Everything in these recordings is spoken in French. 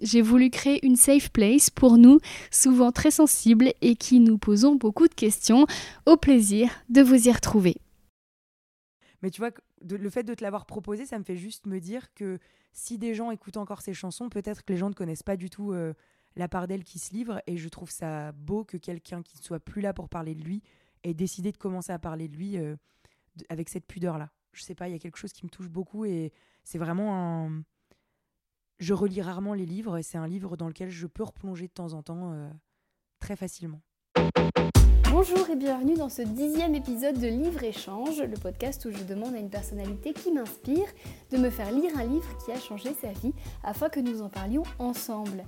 J'ai voulu créer une safe place pour nous, souvent très sensibles et qui nous posons beaucoup de questions. Au plaisir de vous y retrouver. Mais tu vois, le fait de te l'avoir proposé, ça me fait juste me dire que si des gens écoutent encore ces chansons, peut-être que les gens ne connaissent pas du tout euh, la part d'elle qui se livre. Et je trouve ça beau que quelqu'un qui ne soit plus là pour parler de lui ait décidé de commencer à parler de lui euh, avec cette pudeur-là. Je sais pas, il y a quelque chose qui me touche beaucoup et c'est vraiment un. Je relis rarement les livres et c'est un livre dans lequel je peux replonger de temps en temps euh, très facilement. Bonjour et bienvenue dans ce dixième épisode de Livre Échange, le podcast où je demande à une personnalité qui m'inspire de me faire lire un livre qui a changé sa vie afin que nous en parlions ensemble.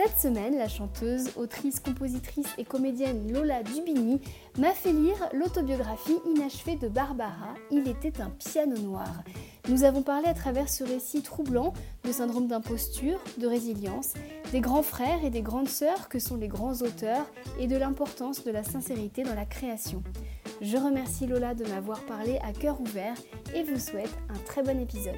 Cette semaine, la chanteuse, autrice, compositrice et comédienne Lola Dubini m'a fait lire l'autobiographie inachevée de Barbara, Il était un piano noir. Nous avons parlé à travers ce récit troublant de syndrome d'imposture, de résilience, des grands frères et des grandes sœurs que sont les grands auteurs et de l'importance de la sincérité dans la création. Je remercie Lola de m'avoir parlé à cœur ouvert et vous souhaite un très bon épisode.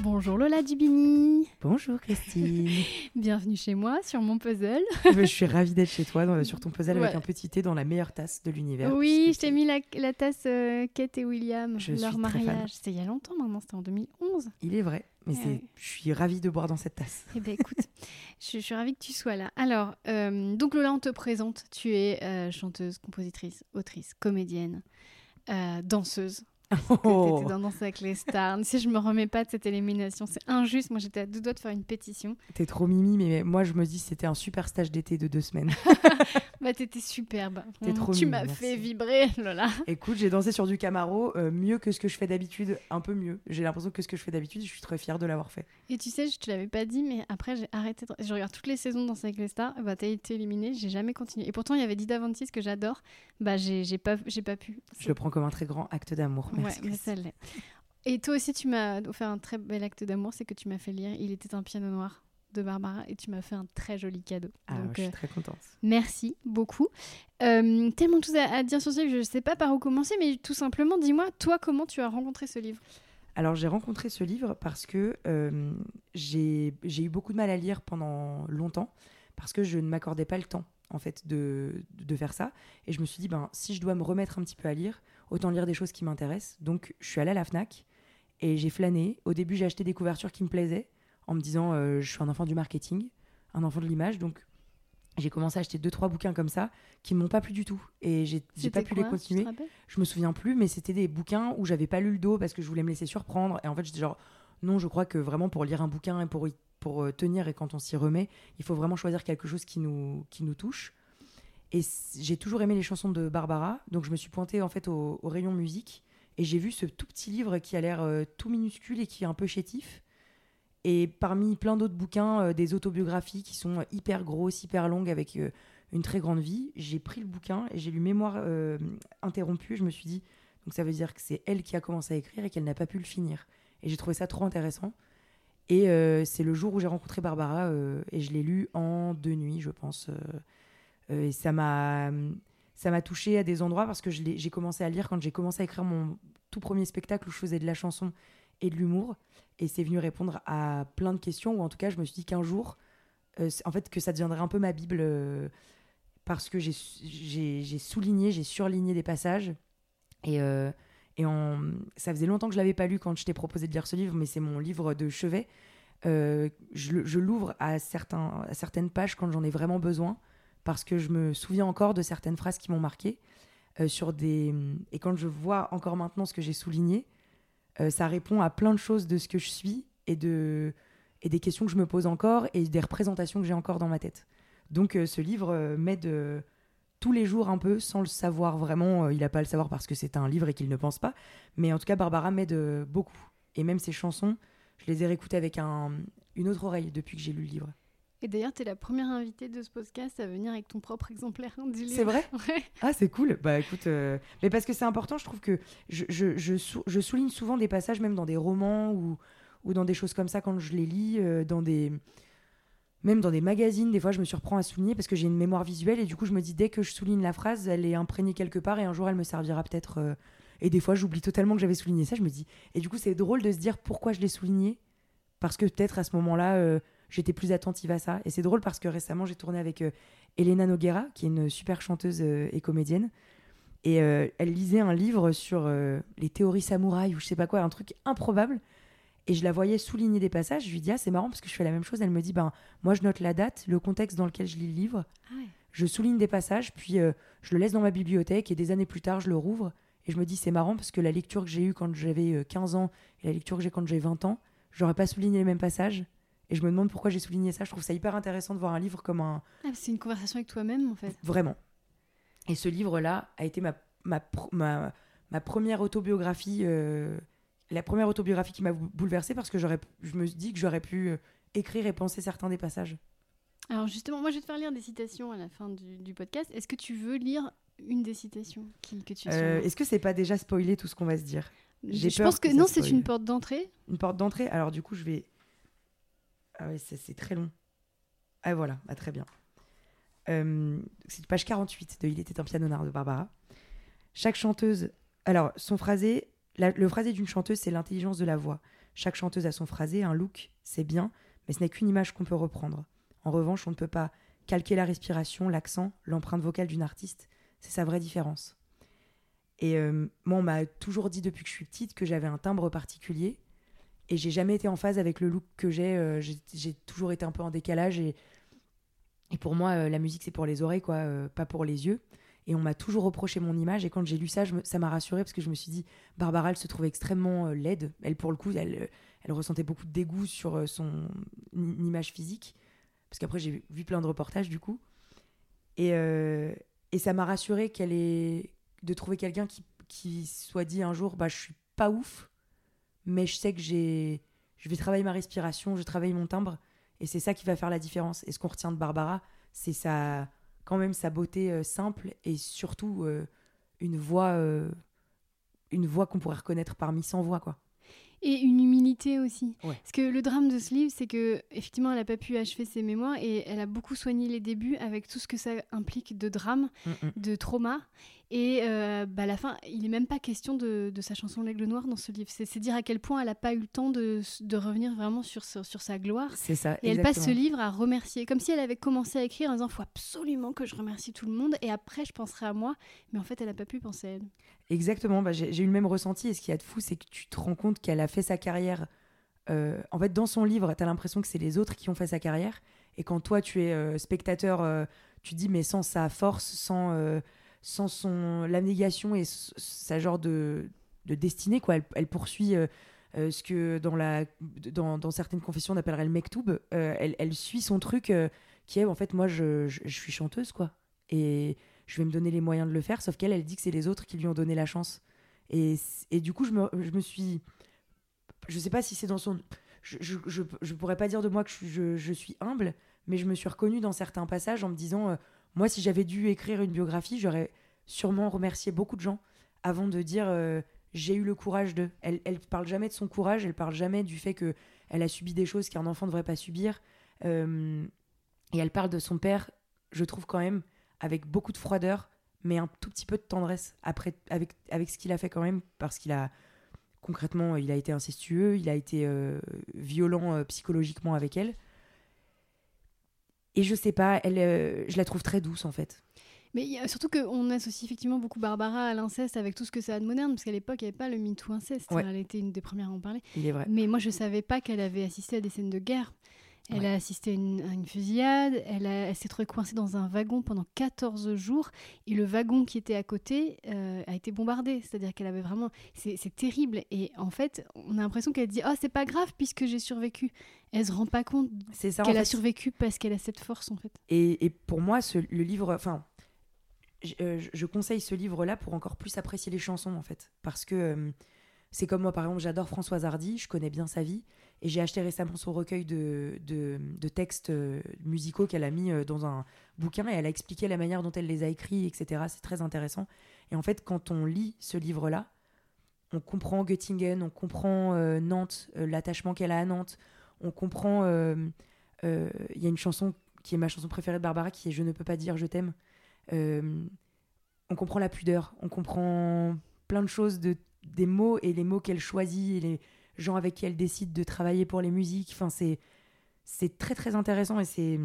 Bonjour Lola Dubini. Bonjour Christine. Bienvenue chez moi sur mon puzzle. je suis ravie d'être chez toi sur ton puzzle avec un petit thé dans la meilleure tasse de l'univers. Oui, je t'ai mis la, tasse euh, Kate et William, leur mariage. C'était il y a longtemps maintenant, c'était en 2011. Il est vrai, mais je suis ravie de boire dans cette tasse. Eh bien écoute, je, suis ravie que tu sois là. Alors, euh, donc Lola, on te présente. Tu es euh, chanteuse, compositrice, autrice, comédienne, danseuse. Oh. T'étais dans Danse avec les stars. si je me remets pas de cette élimination, c'est injuste. Moi, j'étais à deux doigts de faire une pétition. T'es trop mimi, mais moi, je me dis c'était un super stage d'été de deux semaines. bah, t'étais superbe. trop tu m'as fait vibrer, Lola. Écoute, j'ai dansé sur du Camaro euh, mieux que ce que je fais d'habitude, un peu mieux. J'ai l'impression que ce que je fais d'habitude, je suis très fière de l'avoir fait. Et tu sais, je te l'avais pas dit, mais après, j'ai arrêté. De... Je regarde toutes les saisons de Danse avec les stars. Bah, t'as été éliminée, j'ai jamais continué. Et pourtant, il y avait Dida Vantis que j'adore. Bah, j'ai pas, pas pu. Je le prends comme un très grand acte d'amour. Ouais, mais ça l'est. Et toi aussi, tu m'as offert un très bel acte d'amour, c'est que tu m'as fait lire Il était un piano noir de Barbara et tu m'as fait un très joli cadeau. Ah, je suis euh, très contente. Merci beaucoup. Euh, tellement de choses à, dire sur ce livre, je ne sais pas par où commencer, mais tout simplement, dis-moi, toi, comment tu as rencontré ce livre? Alors j'ai rencontré ce livre parce que euh, j'ai eu beaucoup de mal à lire pendant longtemps parce que je ne m'accordais pas le temps en fait de, de, faire ça et je me suis dit ben si je dois me remettre un petit peu à lire autant lire des choses qui m'intéressent. Donc je suis allée à la FNAC et j'ai flâné. Au début, j'ai acheté des couvertures qui me plaisaient en me disant euh, je suis un enfant du marketing, un enfant de l'image. Donc j'ai commencé à acheter deux trois bouquins comme ça qui ne m'ont pas plu du tout et j'ai pas pu les continuer. Je me souviens plus, mais c'était des bouquins où j'avais pas lu le dos parce que je voulais me laisser surprendre. Et en fait, j'étais genre non, je crois que vraiment pour lire un bouquin et pour pour euh, tenir et quand on s'y remet, il faut vraiment choisir quelque chose qui nous qui nous touche. Et j'ai toujours aimé les chansons de Barbara, donc je me suis pointée en fait au, rayon musique et j'ai vu ce tout petit livre qui a l'air euh, tout minuscule et qui est un peu chétif. Et parmi plein d'autres bouquins, euh, des autobiographies qui sont hyper grosses, hyper longues, avec euh, une très grande vie, j'ai pris le bouquin et j'ai lu Mémoire interrompue. Je me suis dit, donc ça veut dire que c'est elle qui a commencé à écrire et qu'elle n'a pas pu le finir. Et j'ai trouvé ça trop intéressant. Et c'est le jour où j'ai rencontré Barbara et je l'ai lu en deux nuits, je pense. Euh, et ça m'a ça m'a touché à des endroits parce que j'ai commencé à lire quand j'ai commencé à écrire mon tout premier spectacle où je faisais de la chanson et de l'humour. Et c'est venu répondre à plein de questions, ou en tout cas, je me suis dit qu'un jour, euh, en fait, que ça deviendrait un peu ma Bible euh, parce que j'ai souligné, j'ai surligné des passages. Et, et ça faisait longtemps que je l'avais pas lu quand je t'ai proposé de lire ce livre, mais c'est mon livre de chevet. je, je l'ouvre à, certains, à certaines pages quand j'en ai vraiment besoin parce que je me souviens encore de certaines phrases qui m'ont marqué. Euh, sur des... Et quand je vois encore maintenant ce que j'ai souligné, euh, ça répond à plein de choses de ce que je suis et, de... et des questions que je me pose encore et des représentations que j'ai encore dans ma tête. Donc euh, ce livre m'aide tous les jours un peu sans le savoir vraiment. il n'a pas à le savoir parce que c'est un livre et qu'il ne pense pas. Mais en tout cas, Barbara m'aide beaucoup. Et même ses chansons, je les ai réécoutées avec un... une autre oreille depuis que j'ai lu le livre. Et d'ailleurs, tu es la première invitée de ce podcast à venir avec ton propre exemplaire du livre. C'est vrai Ouais. Ah, c'est cool. Bah écoute, euh, mais parce que c'est important, je trouve que je, je, je, sou- je souligne souvent des passages, même dans des romans ou, ou dans des choses comme ça quand je les lis, euh, dans des. Même dans des magazines, des fois je me surprends à souligner parce que j'ai une mémoire visuelle et du coup je me dis dès que je souligne la phrase, elle est imprégnée quelque part et un jour elle me servira peut-être. euh, Et des fois j'oublie totalement que j'avais souligné ça, je me dis. Et du coup c'est drôle de se dire pourquoi je l'ai souligné parce que peut-être à ce moment-là j'étais plus attentive à ça. Et c'est drôle parce que récemment j'ai tourné avec euh, Elena Noguera qui est une super chanteuse euh, et comédienne. Et euh, elle lisait un livre sur les théories samouraïs ou je sais pas quoi, un truc improbable. Et je la voyais souligner des passages. Je lui dis, ah, c'est marrant parce que je fais la même chose. Elle me dit, ben, moi, je note la date, le contexte dans lequel je lis le livre. Ah ouais. Je souligne des passages, puis je le laisse dans ma bibliothèque. Et des années plus tard, je le rouvre. Et je me dis, c'est marrant parce que la lecture que j'ai eue quand j'avais euh, 15 ans et la lecture que j'ai quand j'ai 20 ans, j'aurais pas souligné les mêmes passages. Et je me demande pourquoi j'ai souligné ça. Je trouve ça hyper intéressant de voir un livre comme un, Ah, c'est une conversation avec toi-même, en fait. Vraiment. Et ce livre-là a été ma, ma, ma, ma première autobiographie, euh, la première autobiographie qui m'a bou- bouleversée parce que je me dis que j'aurais pu euh, écrire et penser certains des passages. Alors justement, moi je vais te faire lire des citations à la fin du, du podcast. Est-ce que tu veux lire une des citations qui, que tu Euh, Est-ce que c'est pas déjà spoilé tout ce qu'on va se dire? Je peur pense que, non, c'est une porte d'entrée. Une porte d'entrée? Alors du coup, je vais... Ah ça, c'est très long. Ah voilà, ah, très bien. Euh, c'est page 48 de Il était un piano-nard de Barbara. Chaque chanteuse... Alors, son phrasé... le phrasé d'une chanteuse, c'est l'intelligence de la voix. Chaque chanteuse a son phrasé, un look, c'est bien, mais ce n'est qu'une image qu'on peut reprendre. En revanche, on ne peut pas calquer la respiration, l'accent, l'empreinte vocale d'une artiste. C'est sa vraie différence. Et euh, moi, on m'a toujours dit depuis que je suis petite que j'avais un timbre particulier. Et j'ai jamais été en phase avec le look que j'ai. euh, j'ai- toujours été un peu en décalage. Et, pour moi, euh, la musique, c'est pour les oreilles, quoi, euh, pas pour les yeux. Et on m'a toujours reproché mon image. Et quand j'ai lu ça, ça m'a rassurée parce que je me suis dit, Barbara, elle se trouvait extrêmement laide. Elle, pour le coup, elle, ressentait beaucoup de dégoût sur son image physique. Parce qu'après, j'ai vu plein de reportages, du coup. Et, ça m'a rassurée qu'elle ait de trouver quelqu'un qui, qui soit dit un jour, bah, je suis pas ouf, mais je sais que j'ai, je vais travailler ma respiration, je travaille mon timbre, et c'est ça qui va faire la différence. Et ce qu'on retient de Barbara, c'est sa, quand même sa beauté euh, simple et surtout euh, une voix, euh, une voix qu'on pourrait reconnaître parmi 100 voix, quoi. Et une humilité aussi. Ouais. Parce que le drame de ce livre, c'est que effectivement, elle n'a pas pu achever ses mémoires et elle a beaucoup soigné les débuts avec tout ce que ça implique de drame, Mm, mm. de trauma. Et euh, bah, à la fin, il n'est même pas question de, de sa chanson L'Aigle Noir dans ce livre. C'est dire à quel point elle n'a pas eu le temps de, de revenir vraiment sur, sur, sur sa gloire. C'est ça. Et elle passe ce livre à remercier, comme si elle avait commencé à écrire en disant faut absolument que je remercie tout le monde et après je penserai à moi. Mais en fait, elle n'a pas pu penser à elle. Exactement, bah, j'ai eu le même ressenti. Et ce qu'il y a de fou, c'est que tu te rends compte qu'elle a fait sa carrière. euh, en fait, dans son livre, tu as l'impression que c'est les autres qui ont fait sa carrière. Et quand toi, tu es euh, spectateur, tu dis, mais sans sa force, sans, sans son l'abnégation et sa genre de, de destinée, quoi. Elle, elle poursuit euh, euh, ce que dans, la, dans, dans certaines confessions on appellerait le mektoub. Euh, elle, elle suit son truc qui est, en fait, moi, je, je, suis chanteuse, quoi. Et je vais me donner les moyens de le faire, sauf qu'elle, elle dit que c'est les autres qui lui ont donné la chance. Et, et du coup, je me, je me suis. Je sais pas si c'est dans son. Je, je, pourrais pas dire de moi que je, suis humble, mais je me suis reconnue dans certains passages en me disant moi, si j'avais dû écrire une biographie, j'aurais sûrement remercié beaucoup de gens avant de dire euh, j'ai eu le courage de. Elle, elle parle jamais de son courage, elle parle jamais du fait que elle a subi des choses qu'un enfant ne devrait pas subir. Euh, et elle parle de son père, je trouve quand même, avec beaucoup de froideur, mais un tout petit peu de tendresse après, avec, avec ce qu'il a fait quand même, parce qu'il a concrètement, il a été incestueux, il a été euh, violent psychologiquement avec elle. Et je sais pas, elle, euh, je la trouve très douce en fait. Mais il y a surtout qu'on associe effectivement beaucoup Barbara à l'inceste avec tout ce que ça a de moderne, parce qu'à l'époque, il n'y avait pas le MeToo inceste. Ouais. Elle était une des premières à en parler. Il est vrai. Mais moi, je savais pas qu'elle avait assisté à des scènes de guerre. Elle Ouais. a assisté à une, à une fusillade, elle, s'est retrouvée coincée dans un wagon pendant 14 jours, et le wagon qui était à côté euh, a été bombardé. C'est-à-dire qu'elle avait vraiment... C'est terrible. Et en fait, on a l'impression qu'elle dit « Oh, c'est pas grave puisque j'ai survécu ». Elle se rend pas compte qu'elle a survécu parce qu'elle a cette force, en fait. Et, et pour moi, ce- le livre, enfin, je, euh, je conseille ce livre-là pour encore plus apprécier les chansons, en fait. Parce que euh, c'est comme moi, par exemple, j'adore Françoise Hardy, je connais bien sa vie. Et j'ai acheté récemment son recueil de, de, textes euh, musicaux qu'elle a mis euh, dans un bouquin et elle a expliqué la manière dont elle les a écrits, etc. C'est très intéressant. Et en fait, quand on lit ce livre-là, on comprend Göttingen, on comprend euh, Nantes, l'attachement qu'elle a à Nantes, on comprend. Il y a une chanson qui est ma chanson préférée de Barbara qui est Je ne peux pas dire je t'aime. on comprend la pudeur, on comprend plein de choses, de, des mots et les mots qu'elle choisit et les gens avec qui elle décide de travailler pour les musiques. Enfin, c'est, c'est très très intéressant et c'est.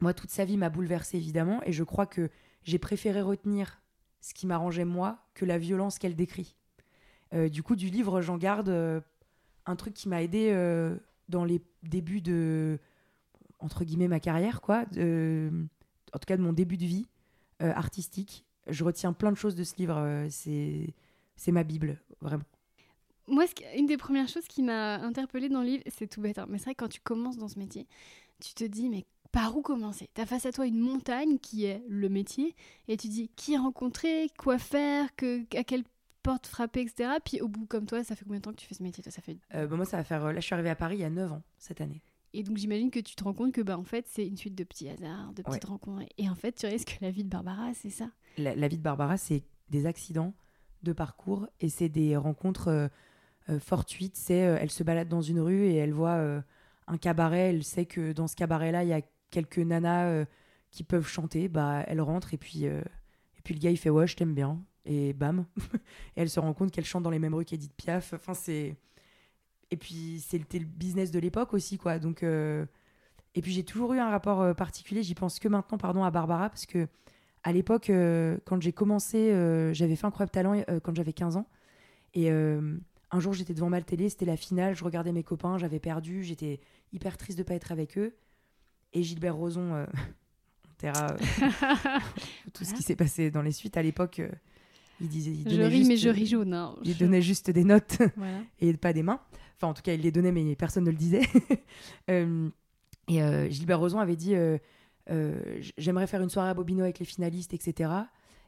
Moi, toute sa vie m'a bouleversée évidemment et je crois que j'ai préféré retenir ce qui m'arrangeait moi que la violence qu'elle décrit. Euh, du coup, du livre, j'en garde euh, un truc qui m'a aidé euh, dans les débuts de entre guillemets ma carrière, quoi. en tout cas, de mon début de vie artistique. Je retiens plein de choses de ce livre. c'est c'est ma bible, vraiment. Moi, une des premières choses qui m'a interpellée dans le livre, c'est tout bête, hein, mais c'est vrai que quand tu commences dans ce métier, tu te dis, mais par où commencer? Tu as face à toi une montagne qui est le métier, et tu dis qui rencontrer, quoi faire, que, à quelle porte frapper, etc. Puis au bout, comme toi, ça fait combien de temps que tu fais ce métier toi, ça fait... Euh, bah, moi, ça va faire. Euh, là, je suis arrivée à Paris il y a 9 ans, cette année. Et donc, j'imagine que tu te rends compte que, bah, en fait, c'est une suite de petits hasards, de petites rencontres. Et en fait, tu risques que la vie de Barbara, c'est ça? La, vie de Barbara, c'est des accidents de parcours et c'est des rencontres euh, euh, fortuites. C'est euh, elle se balade dans une rue et elle voit un cabaret. Elle sait que dans ce cabaret-là, il y a quelques nanas qui peuvent chanter. Bah, elle rentre et puis et puis le gars il fait ouais, je t'aime bien et bam. et elle se rend compte qu'elle chante dans les mêmes rues qu'Edith Piaf. Enfin c'est et puis c'était le business de l'époque aussi quoi. Donc et puis j'ai toujours eu un rapport particulier. J'y pense que maintenant pardon à Barbara parce que à l'époque, euh, quand j'ai commencé, euh, j'avais fait Incroyable Talent euh, quand j'avais 15 ans. Et un jour, j'étais devant ma télé, c'était la finale, je regardais mes copains, j'avais perdu, j'étais hyper triste de ne pas être avec eux. Et Gilbert Rozon, on terra tout ce qui s'est passé dans les suites. À l'époque, il disait. Il je ris, mais je ris jaune. Hein. Il donnait juste des notes et pas des mains. Enfin, en tout cas, il les donnait, mais personne ne le disait. et Gilbert Rozon avait dit euh, j'aimerais faire une soirée à Bobino avec les finalistes, etc.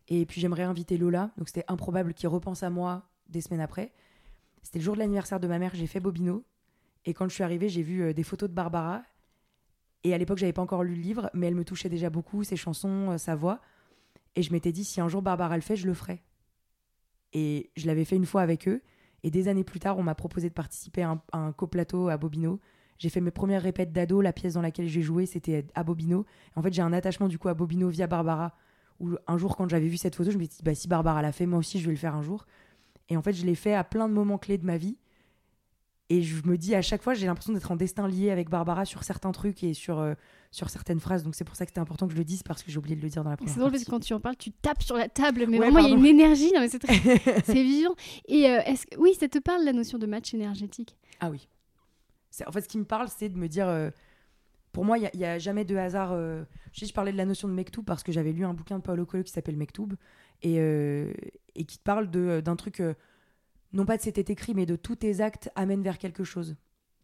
Et puis j'aimerais inviter Lola. Donc c'était improbable qu'il repense à moi des semaines après. C'était le jour de l'anniversaire de ma mère, j'ai fait Bobino. Et quand je suis arrivée, j'ai vu euh, des photos de Barbara. Et à l'époque, j'avais pas encore lu le livre, mais elle me touchait déjà beaucoup, ses chansons, euh, sa voix. Et je m'étais dit, si un jour Barbara le fait, je le ferai. Et je l'avais fait une fois avec eux. Et des années plus tard, on m'a proposé de participer à un, coplateau à Bobino. J'ai fait mes premières répètes d'ado. La pièce dans laquelle j'ai joué, c'était à Bobino. En fait, j'ai un attachement du coup à Bobino via Barbara. Où un jour, quand j'avais vu cette photo, je me suis dit, bah, si Barbara l'a fait, moi aussi, je vais le faire un jour. Et en fait, je l'ai fait à plein de moments clés de ma vie. Et je me dis à chaque fois, j'ai l'impression d'être en destin lié avec Barbara sur certains trucs et sur, euh, sur certaines phrases. Donc c'est pour ça que c'était important que je le dise parce que j'ai oublié de le dire dans la première C'est drôle parce que quand tu en parles, tu tapes sur la table, mais vraiment il y a une énergie. c'est très... vivant. Et euh, est-ce que... oui, ça te parle la notion de match énergétique? Ah oui. En fait, ce qui me parle, c'est de me dire. Euh, pour moi, il n'y a, jamais de hasard. Je, je parlais de la notion de Mektoub parce que j'avais lu un bouquin de Paulo Coelho qui s'appelle Mektoub et, euh, et qui te parle d'un truc, non pas de c'était écrit, mais de tous tes actes amènent vers quelque chose.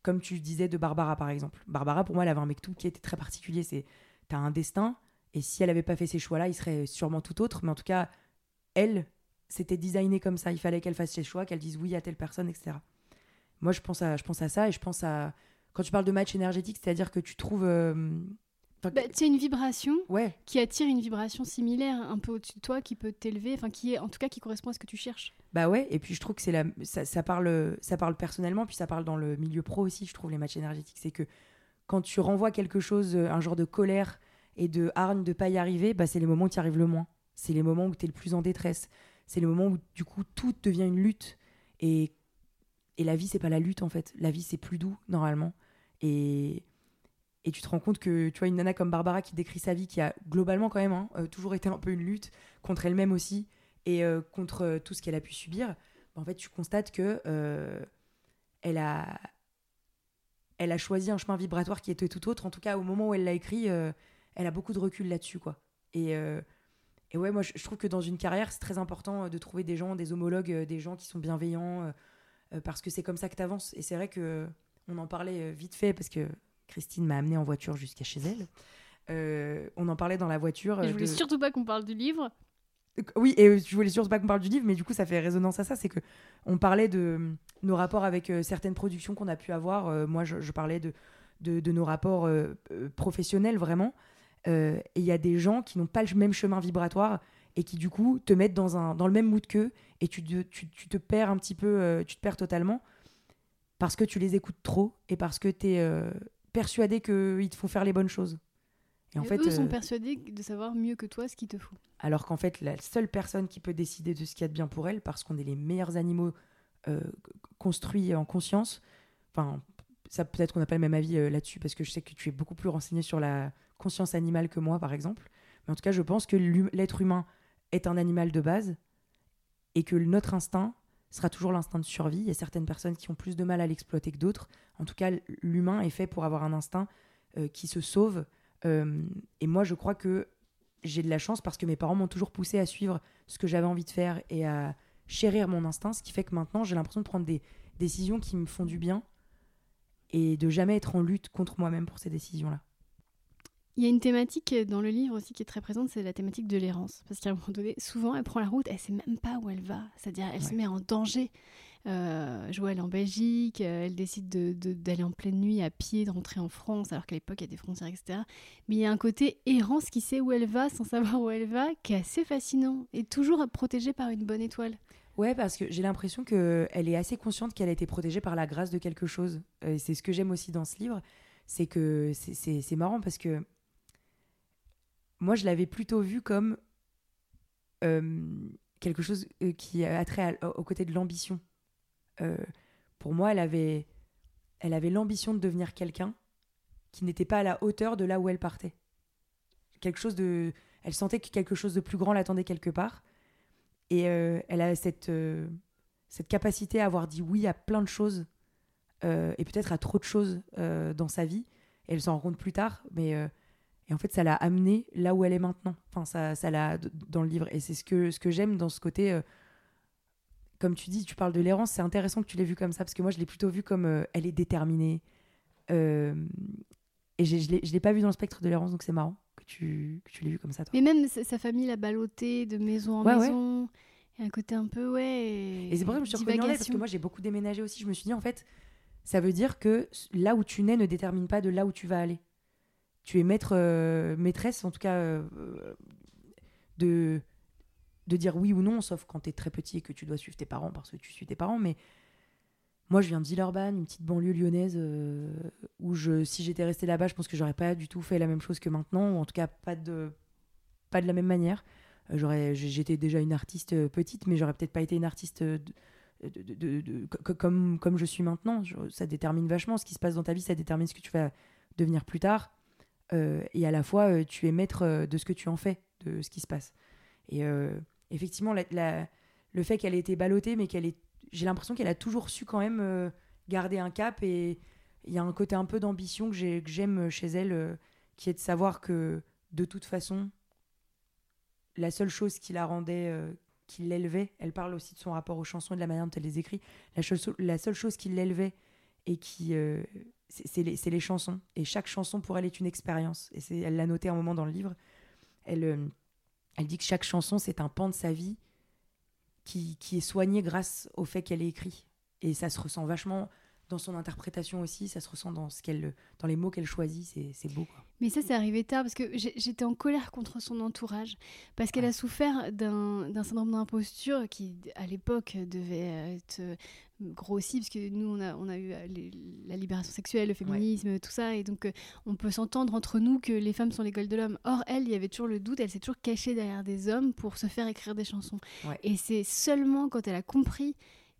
Comme tu disais de Barbara, par exemple. Barbara, pour moi, elle avait un Mektoub qui était très particulier. C'est tu as un destin, et si elle n'avait pas fait ces choix-là, il serait sûrement tout autre. Mais en tout cas, elle, c'était designé comme ça. Il fallait qu'elle fasse ses choix, qu'elle dise oui à telle personne, etc. Moi, je pense à, je pense à ça et je pense à. Quand tu parles de match énergétique, c'est-à-dire que tu trouves. Euh, bah, tu as une vibration ouais. qui attire une vibration similaire un peu au-dessus de toi qui peut t'élever, enfin qui est en tout cas qui correspond à ce que tu cherches. Bah ouais, et puis je trouve que c'est la ça, ça, parle ça parle personnellement puis ça parle dans le milieu pro aussi, je trouve les matchs énergétiques, c'est que quand tu renvoies quelque chose euh, un genre de colère et de hargne de pas y arriver, bah c'est les moments où tu arrives le moins. C'est les moments où tu es le plus en détresse. C'est les moments où du coup tout devient une lutte et et la vie, c'est pas la lutte en fait. La vie, c'est plus doux normalement. Et, et tu te rends compte que tu vois une nana comme Barbara qui décrit sa vie, qui a globalement quand même hein, euh, toujours été un peu une lutte contre elle-même aussi et euh, contre euh, tout ce qu'elle a pu subir. Bah, en fait, tu constates que elle a elle a choisi un chemin vibratoire qui était tout autre. En tout cas, au moment où elle l'a écrit, elle a beaucoup de recul là-dessus, quoi. Et, ouais, moi, je, trouve que dans une carrière, c'est très important de trouver des gens, des homologues, des gens qui sont bienveillants, parce que c'est comme ça que tu avances. Et c'est vrai que on en parlait vite fait parce que Christine m'a amené en voiture jusqu'à chez elle. Euh, on en parlait dans la voiture. je voulais surtout pas qu'on parle du livre. Oui, et je voulais surtout pas qu'on parle du livre, mais du coup, ça fait résonance à ça. C'est que on parlait de nos rapports avec certaines productions qu'on a pu avoir. moi, je, parlais de, de, nos rapports professionnels, vraiment. et il y a des gens qui n'ont pas le même chemin vibratoire et qui, du coup, te mettent dans, un, dans le même mood qu'eux et tu, tu, tu, te perds un petit peu, tu te perds totalement parce que tu les écoutes trop et parce que tu es persuadé qu'il te faut faire les bonnes choses. Et, en fait, eux sont euh, persuadés de savoir mieux que toi ce qu'il te faut. Alors qu'en fait, la seule personne qui peut décider de ce qu'il y a de bien pour elle, parce qu'on est les meilleurs animaux euh, construits en conscience, enfin, ça peut-être qu'on n'a pas le même avis euh, là-dessus, parce que je sais que tu es beaucoup plus renseigné sur la conscience animale que moi, par exemple. Mais en tout cas, je pense que l'être humain est un animal de base et que notre instinct sera toujours l'instinct de survie. Il y a certaines personnes qui ont plus de mal à l'exploiter que d'autres. En tout cas, l'humain est fait pour avoir un instinct qui se sauve euh, et moi, je crois que j'ai de la chance parce que mes parents m'ont toujours poussé à suivre ce que j'avais envie de faire et à chérir mon instinct, ce qui fait que maintenant, j'ai l'impression de prendre des décisions qui me font du bien et de jamais être en lutte contre moi-même pour ces décisions-là. Il y a une thématique dans le livre aussi qui est très présente, c'est la thématique de l'errance. Parce qu'à un moment donné, souvent, elle prend la route, elle sait même pas où elle va. C'est-à-dire, elle se met en danger. Euh, est en Belgique, euh, elle décide d'aller en pleine nuit à pied, de rentrer en France, alors qu'à l'époque, il y a des frontières, etc. Mais il y a un côté errance qui sait où elle va sans savoir où elle va, qui est assez fascinant, et toujours protégée par une bonne étoile. Ouais, parce que j'ai l'impression qu'elle est assez consciente qu'elle a été protégée par la grâce de quelque chose. C'est ce que j'aime aussi dans ce livre. C'est que c'est marrant parce que moi, je l'avais plutôt vu comme quelque chose qui a trait au côté de l'ambition. Euh, pour moi, elle avait, elle avait l'ambition de devenir quelqu'un qui n'était pas à la hauteur de là où elle partait. Quelque chose de, elle sentait que quelque chose de plus grand l'attendait quelque part, et euh, elle a cette, euh, cette capacité à avoir dit oui à plein de choses et peut-être à trop de choses dans sa vie. Et elle s'en rend compte plus tard, mais et en fait, ça l'a amenée là où elle est maintenant. Enfin, ça, ça l'a dans le livre. Et c'est ce que, ce que j'aime dans ce côté comme tu dis, tu parles de l'errance, c'est intéressant que tu l'aies vu comme ça, parce que moi, je l'ai plutôt vu comme euh, elle est déterminée. Euh, et je ne l'ai pas vu dans le spectre de l'errance, donc c'est marrant que tu, que tu l'aies vu comme ça. Toi. Mais même sa famille l'a ballotté de maison en maison. Et un côté un peu, ouais. Et c'est pour ça que je me suis reconnue en elle, parce que moi, j'ai beaucoup déménagé aussi. Je me suis dit, en fait, ça veut dire que là où tu nais ne détermine pas de là où tu vas aller. Tu es maître, euh, maîtresse, en tout cas, de de dire oui ou non, sauf quand tu es très petit et que tu dois suivre tes parents parce que tu suis tes parents. Mais moi, je viens de une petite banlieue lyonnaise, euh, où je, si j'étais restée là-bas, je pense que j'aurais pas du tout fait la même chose que maintenant, ou en tout cas pas de, pas de la même manière. Euh, j'aurais, j'étais déjà une artiste euh, petite, mais j'aurais peut-être pas été une artiste de, de, comme, comme je suis maintenant. ça détermine vachement ce qui se passe dans ta vie, ça détermine ce que tu vas devenir plus tard. Et à la fois, tu es maître de ce que tu en fais, de ce qui se passe. Et effectivement, le fait qu'elle ait été ballottée, mais qu'elle j'ai l'impression qu'elle a toujours su quand même euh, garder un cap. Et il y a un côté un peu d'ambition que j'aime chez elle, euh, qui est de savoir que de toute façon, la seule chose qui la rendait, euh, qui l'élevait, elle parle aussi de son rapport aux chansons et de la manière dont elle les écrit. La seule chose qui l'élevait et qui c'est les, les, chansons. Et chaque chanson pour elle est une expérience. Et elle l'a noté un moment dans le livre. Elle, elle dit que chaque chanson, c'est un pan de sa vie qui, qui est soigné grâce au fait qu'elle est écrit. Et ça se ressent vachement dans son interprétation aussi, ça se ressent dans, ce qu'elle, dans les mots qu'elle choisit, c'est, beau. Mais ça, c'est arrivé tard parce que j'étais en colère contre son entourage parce qu'elle a souffert d'un, syndrome d'imposture qui, à l'époque, devait être grossi parce que nous, on a, on a eu la libération sexuelle, le féminisme, tout ça, et donc on peut s'entendre entre nous que les femmes sont l'école de l'homme. Or, elle, il y avait toujours le doute, elle s'est toujours cachée derrière des hommes pour se faire écrire des chansons. Et c'est seulement quand elle a compris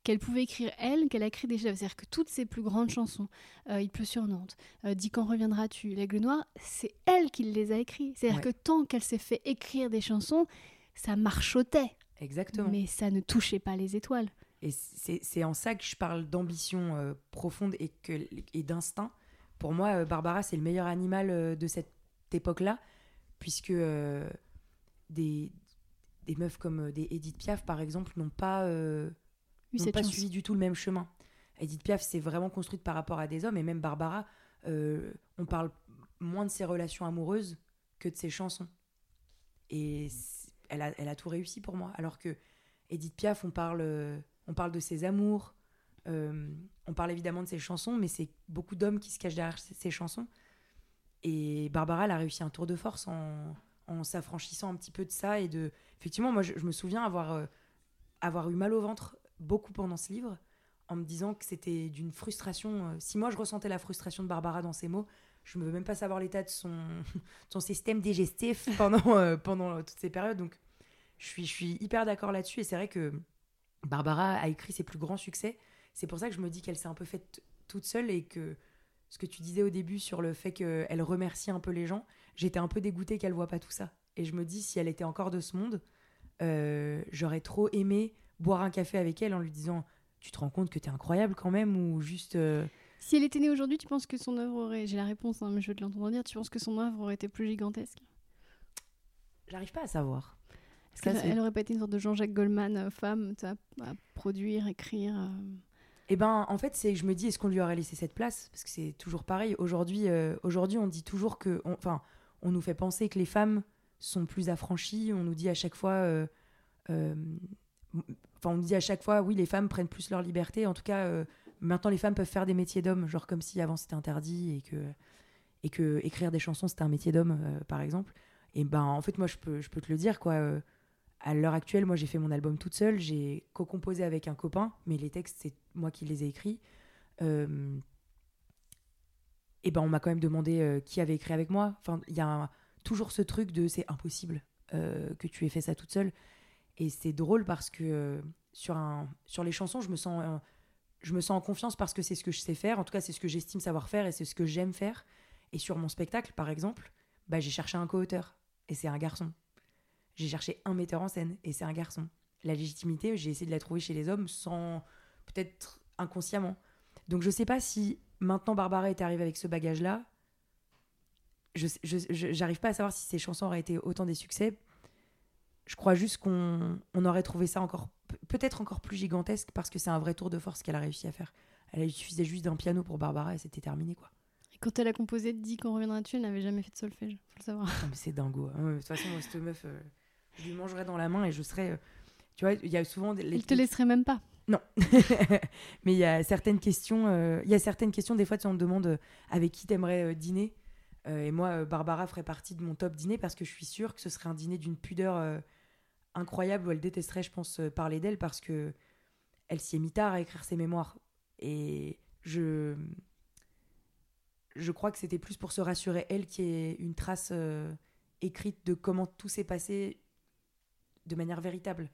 qu'elle pouvait écrire elle, qu'elle a écrit des chefs. C'est-à-dire que toutes ses plus grandes chansons, euh, Il pleut sur Nantes, euh, Dis quand reviendras-tu, L'Aigle Noir, c'est elle qui les a écrits. C'est-à-dire que tant qu'elle s'est fait écrire des chansons, ça marchotait. Exactement. Mais ça ne touchait pas les étoiles. Et c'est en ça que je parle d'ambition euh, profonde et, que, et d'instinct. Pour moi, Barbara, c'est le meilleur animal de cette époque-là, puisque des, des meufs comme des Edith Piaf, par exemple, n'ont pas n'ont pas suivi du tout le même chemin. Edith Piaf s'est vraiment construite par rapport à des hommes, et même Barbara, euh, on parle moins de ses relations amoureuses que de ses chansons. Et elle a, elle a tout réussi pour moi. Alors que Edith Piaf, on parle, on parle de ses amours, on parle évidemment de ses chansons, mais c'est beaucoup d'hommes qui se cachent derrière ses, chansons. Et Barbara, elle a réussi un tour de force en, en s'affranchissant un petit peu de ça et de effectivement moi je, me souviens avoir avoir eu mal au ventre beaucoup pendant ce livre en me disant que c'était d'une frustration. Euh, si moi je ressentais la frustration de Barbara dans ses mots, je ne veux même pas savoir l'état de son, son système digestif pendant, euh, pendant toutes ces périodes. Donc je suis, je suis hyper d'accord là-dessus et c'est vrai que Barbara a écrit ses plus grands succès. C'est pour ça que je me dis qu'elle s'est un peu faite toute seule et que ce que tu disais au début sur le fait qu'elle remercie un peu les gens, j'étais un peu dégoûtée qu'elle voit pas tout ça. Et je me dis, si elle était encore de ce monde, euh, j'aurais trop aimé boire un café avec elle en lui disant Tu te rends compte que t'es incroyable quand même Ou juste. Euh, si elle était née aujourd'hui, tu penses que son œuvre aurait. J'ai la réponse, hein, mais je veux te l'entendre dire. Tu penses que son œuvre aurait été plus gigantesque? J'arrive pas à savoir. Est-ce qu'elle aurait pas été une sorte de Jean-Jacques Goldman, euh, femme, à produire, écrire Eh ben, en fait, c'est je me dis, est-ce qu'on lui aurait laissé cette place? Parce que c'est toujours pareil. Aujourd'hui, aujourd'hui, on dit toujours que, enfin, on nous fait penser que les femmes sont plus affranchies. On nous dit à chaque fois, euh, euh, enfin, on dit à chaque fois, oui, les femmes prennent plus leur liberté. En tout cas, euh, maintenant, les femmes peuvent faire des métiers d'hommes, genre comme si avant c'était interdit et que, et que écrire des chansons c'était un métier d'homme, par exemple. Et ben, en fait, moi, je peux, je peux te le dire, quoi. à l'heure actuelle, moi, j'ai fait mon album toute seule. J'ai co-composé avec un copain, mais les textes, c'est moi qui les ai écrits. et ben, on m'a quand même demandé qui avait écrit avec moi. Enfin, il y a toujours ce truc de c'est impossible euh, que tu aies fait ça toute seule. Et c'est drôle parce que euh, sur, un, sur les chansons, je me, sens, euh, je me sens en confiance parce que c'est ce que je sais faire. En tout cas, c'est ce que j'estime savoir faire et c'est ce que j'aime faire. Et sur mon spectacle, par exemple, bah, j'ai cherché un co-auteur et c'est un garçon. J'ai cherché un metteur en scène et c'est un garçon. La légitimité, j'ai essayé de la trouver chez les hommes sans peut-être inconsciemment. Donc je sais pas si maintenant Barbara est arrivée avec ce bagage-là, je j'arrive pas à savoir si ces chansons auraient été autant des succès. Je crois juste qu'on on aurait trouvé ça encore peut-être encore plus gigantesque parce que c'est un vrai tour de force qu'elle a réussi à faire. Elle il suffisait juste d'un piano pour Barbara et c'était terminé quoi. Et quand elle a composé Dit qu'on reviendra dessus, elle n'avait jamais fait de solfège, faut le savoir. c'est dingo. Hein. de toute façon, moi, cette meuf, euh, je lui mangerais dans la main et je serais. Euh, tu vois, il y a souvent. Les... Elle te laisserait même pas. Non, mais il y a certaines questions. Euh, il y a certaines questions. Des fois, tu on te demande avec qui t'aimerais dîner. Et moi, Barbara ferait partie de mon top dîner parce que je suis sûre que ce serait un dîner d'une pudeur incroyable où elle détesterait, je pense, parler d'elle parce que elle s'y est mis tard à écrire ses mémoires. Et je, je crois que c'était plus pour se rassurer, elle, qui ait une trace écrite de comment tout s'est passé de manière véritable,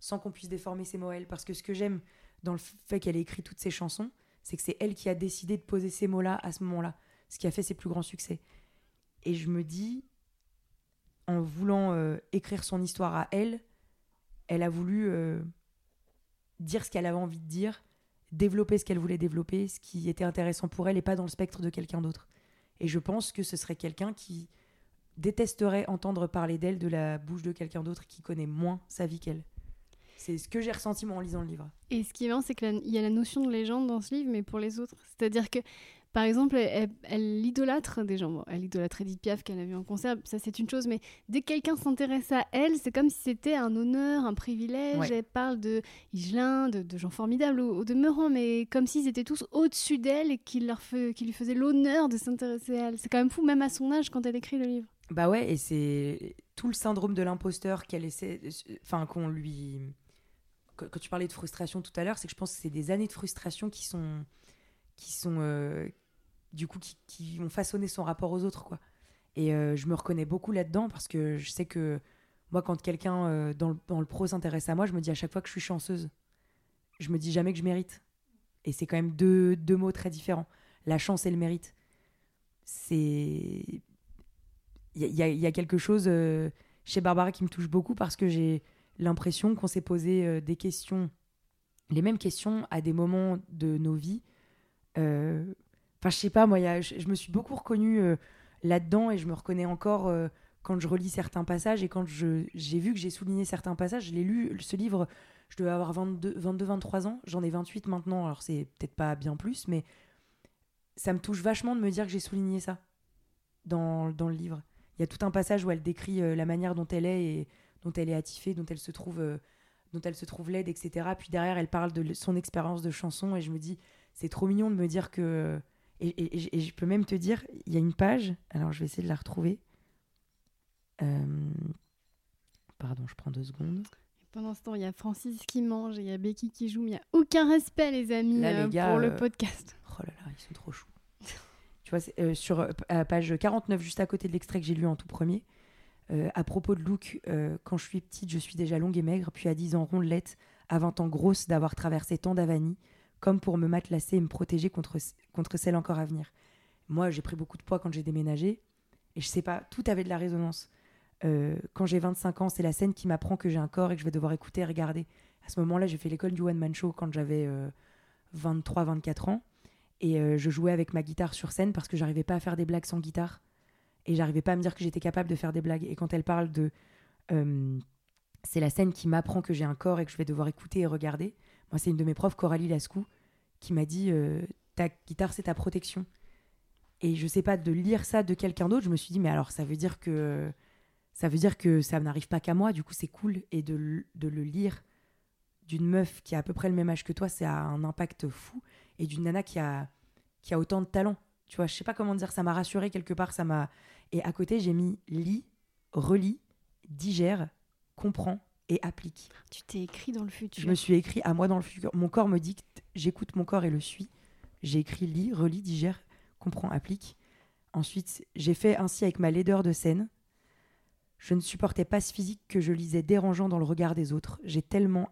sans qu'on puisse déformer ses mots, elle. Parce que ce que j'aime dans le fait qu'elle ait écrit toutes ses chansons, c'est que c'est elle qui a décidé de poser ces mots-là à ce moment-là ce qui a fait ses plus grands succès. Et je me dis, en voulant euh, écrire son histoire à elle, elle a voulu euh, dire ce qu'elle avait envie de dire, développer ce qu'elle voulait développer, ce qui était intéressant pour elle et pas dans le spectre de quelqu'un d'autre. Et je pense que ce serait quelqu'un qui détesterait entendre parler d'elle de la bouche de quelqu'un d'autre qui connaît moins sa vie qu'elle. C'est ce que j'ai ressenti moi en lisant le livre. Et ce qui est marrant, c'est qu'il y a la notion de légende dans ce livre, mais pour les autres. C'est-à-dire que par exemple, elle, elle, idolâtre des gens. elle idolâtre Edith Piaf qu'elle a vu en concert, ça c'est une chose, mais dès que quelqu'un s'intéresse à elle, c'est comme si c'était un honneur, un privilège. Elle parle de Higelin, de, gens formidables au, demeurant, mais comme s'ils étaient tous au-dessus d'elle et qu'il qu lui faisait l'honneur de s'intéresser à elle. C'est quand même fou, même à son âge, quand elle écrit le livre. Bah ouais, et c'est tout le syndrome de l'imposteur qu'elle essaie. Enfin, qu'on lui. Quand tu parlais de frustration tout à l'heure, c'est que je pense que c'est des années de frustration qui sont qui sont euh, du coup qui, qui, ont façonné son rapport aux autres quoi. Et euh, je me reconnais beaucoup là-dedans parce que je sais que moi quand quelqu'un euh, dans, le, dans, le, pro s'intéresse à moi je me dis à chaque fois que je suis chanceuse je me dis jamais que je mérite. Et c'est quand même deux, deux mots très différents. La chance et le mérite. C'est il y, y, a quelque chose chez Barbara qui me touche beaucoup parce que j'ai l'impression qu'on s'est posé des questions les mêmes questions à des moments de nos vies euh, enfin, je sais pas, moi, je, me suis beaucoup reconnue euh, là-dedans et je me reconnais encore euh, quand je relis certains passages et quand j'ai vu que j'ai souligné certains passages. Je l'ai lu, ce livre, je devais avoir 22-23 ans, j'en ai 28 maintenant, alors c'est peut-être pas bien plus, mais ça me touche vachement de me dire que j'ai souligné ça dans, dans, le livre. Il y a tout un passage où elle décrit la manière dont elle est et dont elle est attifée, dont elle se trouve, euh, dont elle se trouve laide, etc. Puis derrière, elle parle de son expérience de chanson et je me dis, c'est trop mignon de me dire que. Et, et, je peux même te dire, il y a une page, alors je vais essayer de la retrouver. Euh, pardon, je prends deux secondes. Pendant ce temps, il y a Francis qui mange et il y a Becky qui joue. Mais il n'y a aucun respect, les amis, euh, pour le podcast. Oh là là, ils sont trop choux. tu vois, sur à page 49, juste à côté de l'extrait que j'ai lu en tout premier, euh, à propos de look, euh, quand je suis petite, je suis déjà longue et maigre, puis à 10 ans rondelette, à 20 ans grosse d'avoir traversé tant d'avanies, comme pour me matelaser et me protéger contre, contre celle encore à venir. Moi, j'ai pris beaucoup de poids quand j'ai déménagé, et je sais pas, tout avait de la résonance. Euh, quand j'ai 25 ans, c'est la scène qui m'apprend que j'ai un corps et que je vais devoir écouter et regarder. À ce moment-là, j'ai fait l'école du One Man Show quand j'avais 23-24 ans, et je jouais avec ma guitare sur scène parce que j'arrivais pas à faire des blagues sans guitare et j'arrivais pas à me dire que j'étais capable de faire des blagues. Et quand elle parle de. Euh, c'est la scène qui m'apprend que j'ai un corps et que je vais devoir écouter et regarder. Moi, c'est une de mes profs, Coralie Lascou, qui m'a dit euh, Ta guitare, c'est ta protection. Et je sais pas, de lire ça de quelqu'un d'autre, je me suis dit Mais alors, ça veut dire que. Ça veut dire que ça n'arrive pas qu'à moi, du coup, c'est cool. Et de, de le lire d'une meuf qui a à peu près le même âge que toi, ça a un impact fou. Et d'une nana qui a, qui a autant de talent. Tu vois, je sais pas comment dire, ça m'a rassuré quelque part, ça m'a et à côté, j'ai mis lit, relit, digère, comprend et applique. Tu t'es écrit dans le futur. Je me suis écrit à moi dans le futur. Mon corps me dicte, j'écoute mon corps et le suis. J'ai écrit lit, relit, digère, comprend, applique. Ensuite, j'ai fait ainsi avec ma laideur de scène. Je ne supportais pas ce physique que je lisais dérangeant dans le regard des autres. J'ai tellement,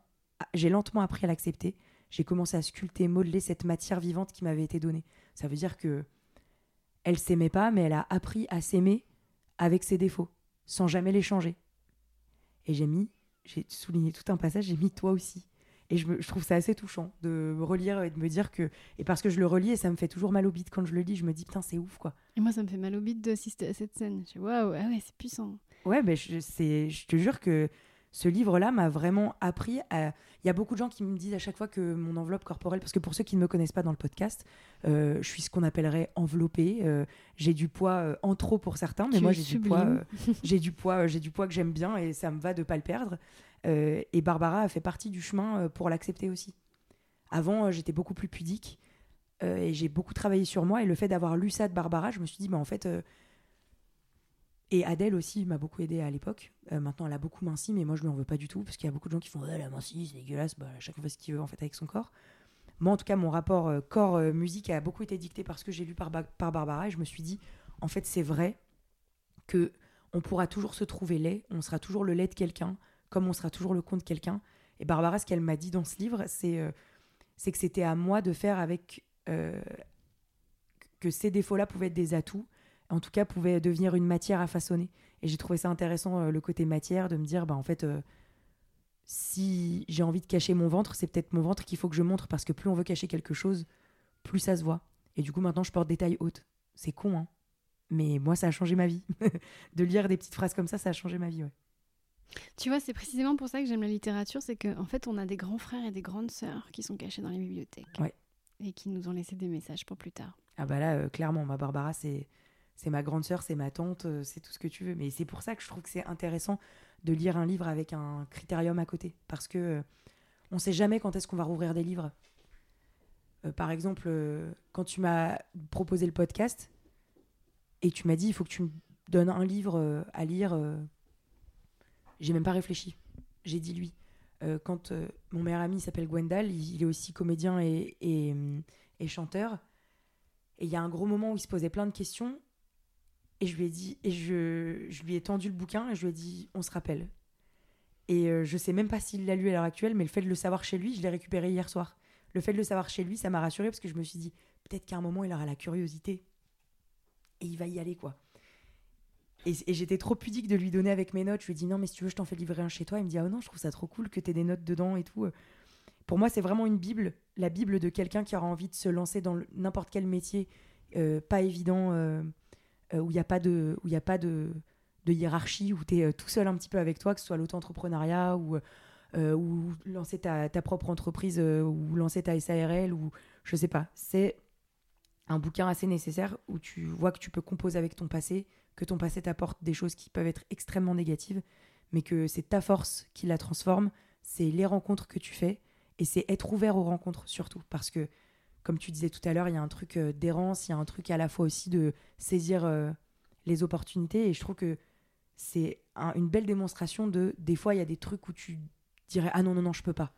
j'ai lentement appris à l'accepter. J'ai commencé à sculpter, modeler cette matière vivante qui m'avait été donnée. Ça veut dire que elle s'aimait pas, mais elle a appris à s'aimer avec ses défauts, sans jamais les changer. Et j'ai mis, j'ai souligné tout un passage, j'ai mis toi aussi. Et je, trouve ça assez touchant de me relire et de me dire que. Et parce que je le relis et ça me fait toujours mal au bide quand je le lis, je me dis putain, c'est ouf quoi. Et moi, ça me fait mal au bide d'assister à cette scène. Je waouh, ah ouais, c'est puissant. Ouais, mais je, je te jure que ce livre-là m'a vraiment appris à... Il y a beaucoup de gens qui me disent à chaque fois que mon enveloppe corporelle, parce que pour ceux qui ne me connaissent pas dans le podcast, euh, je suis ce qu'on appellerait enveloppée. Euh, j'ai du poids euh, en trop pour certains, mais moi j'ai du poids, j'ai du poids, j'ai du poids que j'aime bien et ça me va de pas le perdre. et Barbara a fait partie du chemin pour l'accepter aussi. Avant, j'étais beaucoup plus pudique et j'ai beaucoup travaillé sur moi. Et le fait d'avoir lu ça de Barbara, je me suis dit, bah, en fait, et Adèle aussi m'a beaucoup aidé à l'époque. Euh, maintenant, elle a beaucoup minci, mais moi, je lui en veux pas du tout, parce qu'il y a beaucoup de gens qui font Elle a minci, c'est dégueulasse, bah, chacun fait ce qu'il veut en fait avec son corps. Moi, en tout cas, mon rapport euh, corps-musique a beaucoup été dicté par ce que j'ai lu par, Barbara, et je me suis dit En fait, c'est vrai que on pourra toujours se trouver laid, on sera toujours le lait de quelqu'un, comme on sera toujours le con de quelqu'un. Et Barbara, ce qu'elle m'a dit dans ce livre, euh, c'est que c'était à moi de faire avec. que ces défauts-là pouvaient être des atouts en tout cas, pouvait devenir une matière à façonner. Et j'ai trouvé ça intéressant, euh, le côté matière, de me dire, bah, en fait, euh, si j'ai envie de cacher mon ventre, c'est peut-être mon ventre qu'il faut que je montre, parce que plus on veut cacher quelque chose, plus ça se voit. Et du coup, maintenant, je porte des tailles hautes. C'est con, hein Mais moi, ça a changé ma vie. de lire des petites phrases comme ça, ça a changé ma vie, ouais. Tu vois, c'est précisément pour ça que j'aime la littérature, c'est qu'en en fait, on a des grands frères et des grandes sœurs qui sont cachés dans les bibliothèques. Ouais. Et qui nous ont laissé des messages pour plus tard. Ah bah là, euh, clairement, ma Barbara, c'est c'est ma grande sœur, c'est ma tante, euh, c'est tout ce que tu veux. Mais c'est pour ça que je trouve que c'est intéressant de lire un livre avec un critérium à côté. Parce que euh, on sait jamais quand est-ce qu'on va rouvrir des livres. Euh, par exemple, quand tu m'as proposé le podcast et tu m'as dit il faut que tu me donnes un livre à lire, j'ai même pas réfléchi. J'ai dit lui. quand mon meilleur ami s'appelle Gwendal, il, est aussi comédien et, et chanteur. Et il y a un gros moment où il se posait plein de questions et je lui ai dit, et je, je, lui ai tendu le bouquin et je lui ai dit, on se rappelle. Et euh, je sais même pas s'il l'a lu à l'heure actuelle, mais le fait de le savoir chez lui, je l'ai récupéré hier soir. Le fait de le savoir chez lui, ça m'a rassuré parce que je me suis dit, peut-être qu'à un moment, il aura la curiosité. Et il va y aller, quoi. Et, j'étais trop pudique de lui donner avec mes notes. Je lui ai dit, non, mais si tu veux, je t'en fais livrer un chez toi. Il me dit, oh non, je trouve ça trop cool que tu aies des notes dedans et tout. Pour moi, c'est vraiment une Bible, la Bible de quelqu'un qui aura envie de se lancer dans n'importe quel métier euh, pas évident. Euh, euh, où il n'y a pas de, a pas de, hiérarchie, où tu es euh, tout seul un petit peu avec toi, que ce soit l'auto-entrepreneuriat ou, euh, ou lancer ta, ta propre entreprise ou lancer ta SARL ou je sais pas. C'est un bouquin assez nécessaire où tu vois que tu peux composer avec ton passé, que ton passé t'apporte des choses qui peuvent être extrêmement négatives, mais que c'est ta force qui la transforme, c'est les rencontres que tu fais, et c'est être ouvert aux rencontres surtout, parce que, comme tu disais tout à l'heure, il y a un truc euh, d'errance, il y a un truc à la fois aussi de saisir euh, les opportunités, et je trouve que c'est une belle démonstration de, des fois, il y a des trucs où tu dirais, ah non, non, non, je peux pas.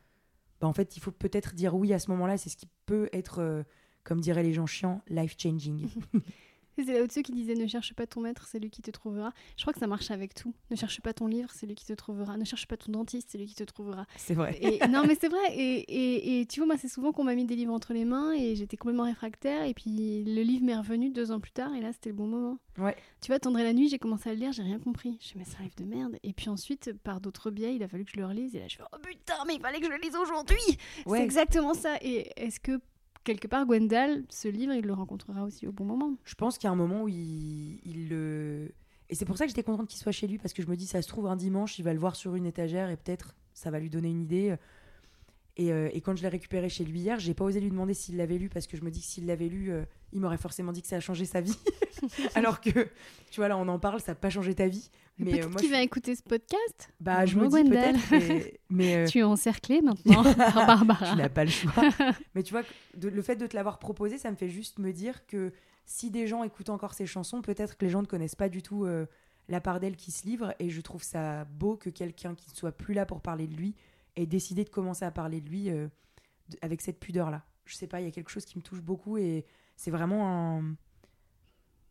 Bah, en fait, il faut peut-être dire oui à ce moment-là, c'est ce qui peut être, euh, comme diraient les gens chiants, life-changing. C'est là dessus qui disait ne cherche pas ton maître, c'est lui qui te trouvera. Je crois que ça marche avec tout. Ne cherche pas ton livre, c'est lui qui te trouvera. Ne cherche pas ton dentiste, c'est lui qui te trouvera. C'est vrai. Et, non, mais c'est vrai. Et, et, tu vois, moi, c'est souvent qu'on m'a mis des livres entre les mains et j'étais complètement réfractaire. Et puis le livre m'est revenu deux ans plus tard et là, c'était le bon moment. Ouais. Tu vois, Tendre la nuit, j'ai commencé à le lire, j'ai rien compris. Je me mais c'est un livre de merde. Et puis ensuite, par d'autres biais, il a fallu que je le relise. Et là, je fais oh putain, mais il fallait que je le lise aujourd'hui. C'est exactement ça. Et est-ce que quelque part, Gwendal, ce livre, il le rencontrera aussi au bon moment. Je pense qu'il y a un moment où il, le. Et c'est pour ça que j'étais contente qu'il soit chez lui, parce que je me dis, ça se trouve, un dimanche, il va le voir sur une étagère et peut-être ça va lui donner une idée. Euh, et, quand je l'ai récupéré chez lui hier, j'ai pas osé lui demander s'il l'avait lu parce que je me dis que s'il l'avait lu, euh, il m'aurait forcément dit que ça a changé sa vie. Alors que, tu vois, là, on en parle, ça n'a pas changé ta vie. Mais peut-être euh, qu'il va écouter ce podcast. Bah, je me dis peut-être. Mais, tu es encerclé maintenant par Barbara. tu n'as pas le choix. mais tu vois, le fait de te l'avoir proposé, ça me fait juste me dire que si des gens écoutent encore ces chansons, peut-être que les gens ne connaissent pas du tout la part d'elle qui se livre. Et je trouve ça beau que quelqu'un qui ne soit plus là pour parler de lui et décidé de commencer à parler de lui euh, avec cette pudeur-là. Je sais pas, il y a quelque chose qui me touche beaucoup et c'est vraiment un.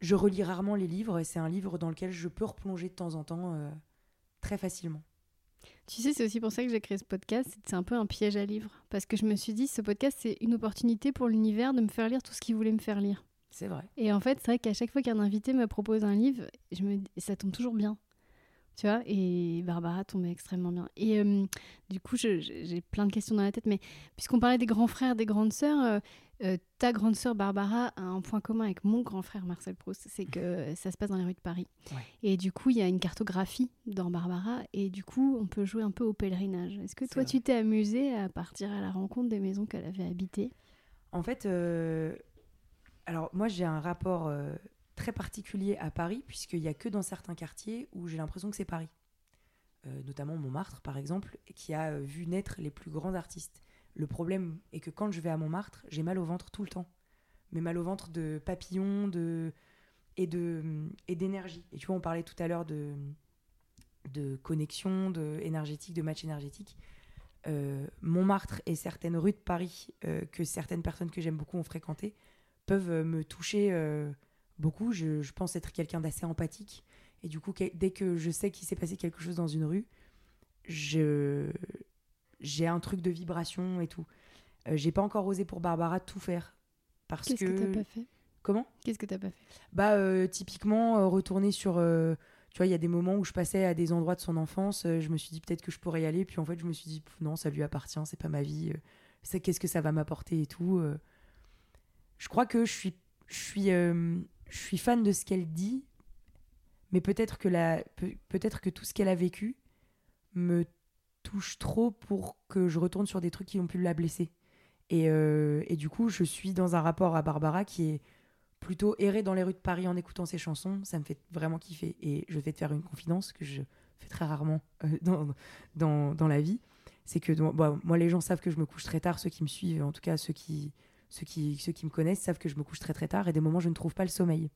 Je relis rarement les livres et c'est un livre dans lequel je peux replonger de temps en temps euh, très facilement. Tu sais, c'est aussi pour ça que j'ai créé ce podcast. C'est un peu un piège à livres. Parce que je me suis dit, ce podcast, c'est une opportunité pour l'univers de me faire lire tout ce qu'il voulait me faire lire. C'est vrai. Et en fait, c'est vrai qu'à chaque fois qu'un invité me propose un livre, je me... ça tombe toujours bien tu vois, et Barbara tombait extrêmement bien. Et euh, du coup, j'ai plein de questions dans la tête, mais puisqu'on parlait des grands frères, des grandes sœurs, euh, euh, ta grande sœur Barbara a un point commun avec mon grand frère Marcel Proust, c'est que ça se passe dans les rues de Paris. Et du coup, il y a une cartographie dans Barbara, et du coup, on peut jouer un peu au pèlerinage. Est-ce que toi, tu t'es amusé à partir à la rencontre des maisons qu'elle avait habitées? En fait, alors moi, j'ai un rapport très particulier à Paris, puisqu'il n'y a que dans certains quartiers où j'ai l'impression que c'est Paris. Euh, notamment Montmartre, par exemple, qui a euh, vu naître les plus grands artistes. Le problème est que quand je vais à Montmartre, j'ai mal au ventre tout le temps. Mais mal au ventre de papillons de... et de et d'énergie. Et tu vois, on parlait tout à l'heure de, de connexion, de énergétique, de match énergétique. Euh, Montmartre et certaines rues de Paris que certaines personnes que j'aime beaucoup ont fréquentées peuvent me toucher beaucoup. Je, pense être quelqu'un d'assez empathique. Et du coup, dès que je sais qu'il s'est passé quelque chose dans une rue, je j'ai un truc de vibration et tout. Euh, j'ai pas encore osé pour Barbara tout faire parce Qu'est-ce que, t'as pas fait? Comment? Qu'est-ce que t'as pas fait? Bah euh, typiquement euh, retourner sur tu vois, il y a des moments où je passais à des endroits de son enfance, je me suis dit peut-être que je pourrais y aller, puis en fait je me suis dit non, ça lui appartient, c'est pas ma vie, c'est qu'est-ce que ça va m'apporter et tout. Je crois que je suis je suis je suis fan de ce qu'elle dit, mais peut-être que, la, peut-être que tout ce qu'elle a vécu me touche trop pour que je retourne sur des trucs qui ont pu la blesser. Et, euh, et, du coup, je suis dans un rapport à Barbara qui est plutôt erré dans les rues de Paris en écoutant ses chansons. Ça me fait vraiment kiffer. Et je vais te faire une confidence que je fais très rarement euh, dans, dans, dans, la vie. C'est que moi, les gens savent que je me couche très tard, ceux qui me suivent, en tout cas ceux qui, ceux qui, ceux qui me connaissent savent que je me couche très très tard et des moments je ne trouve pas le sommeil.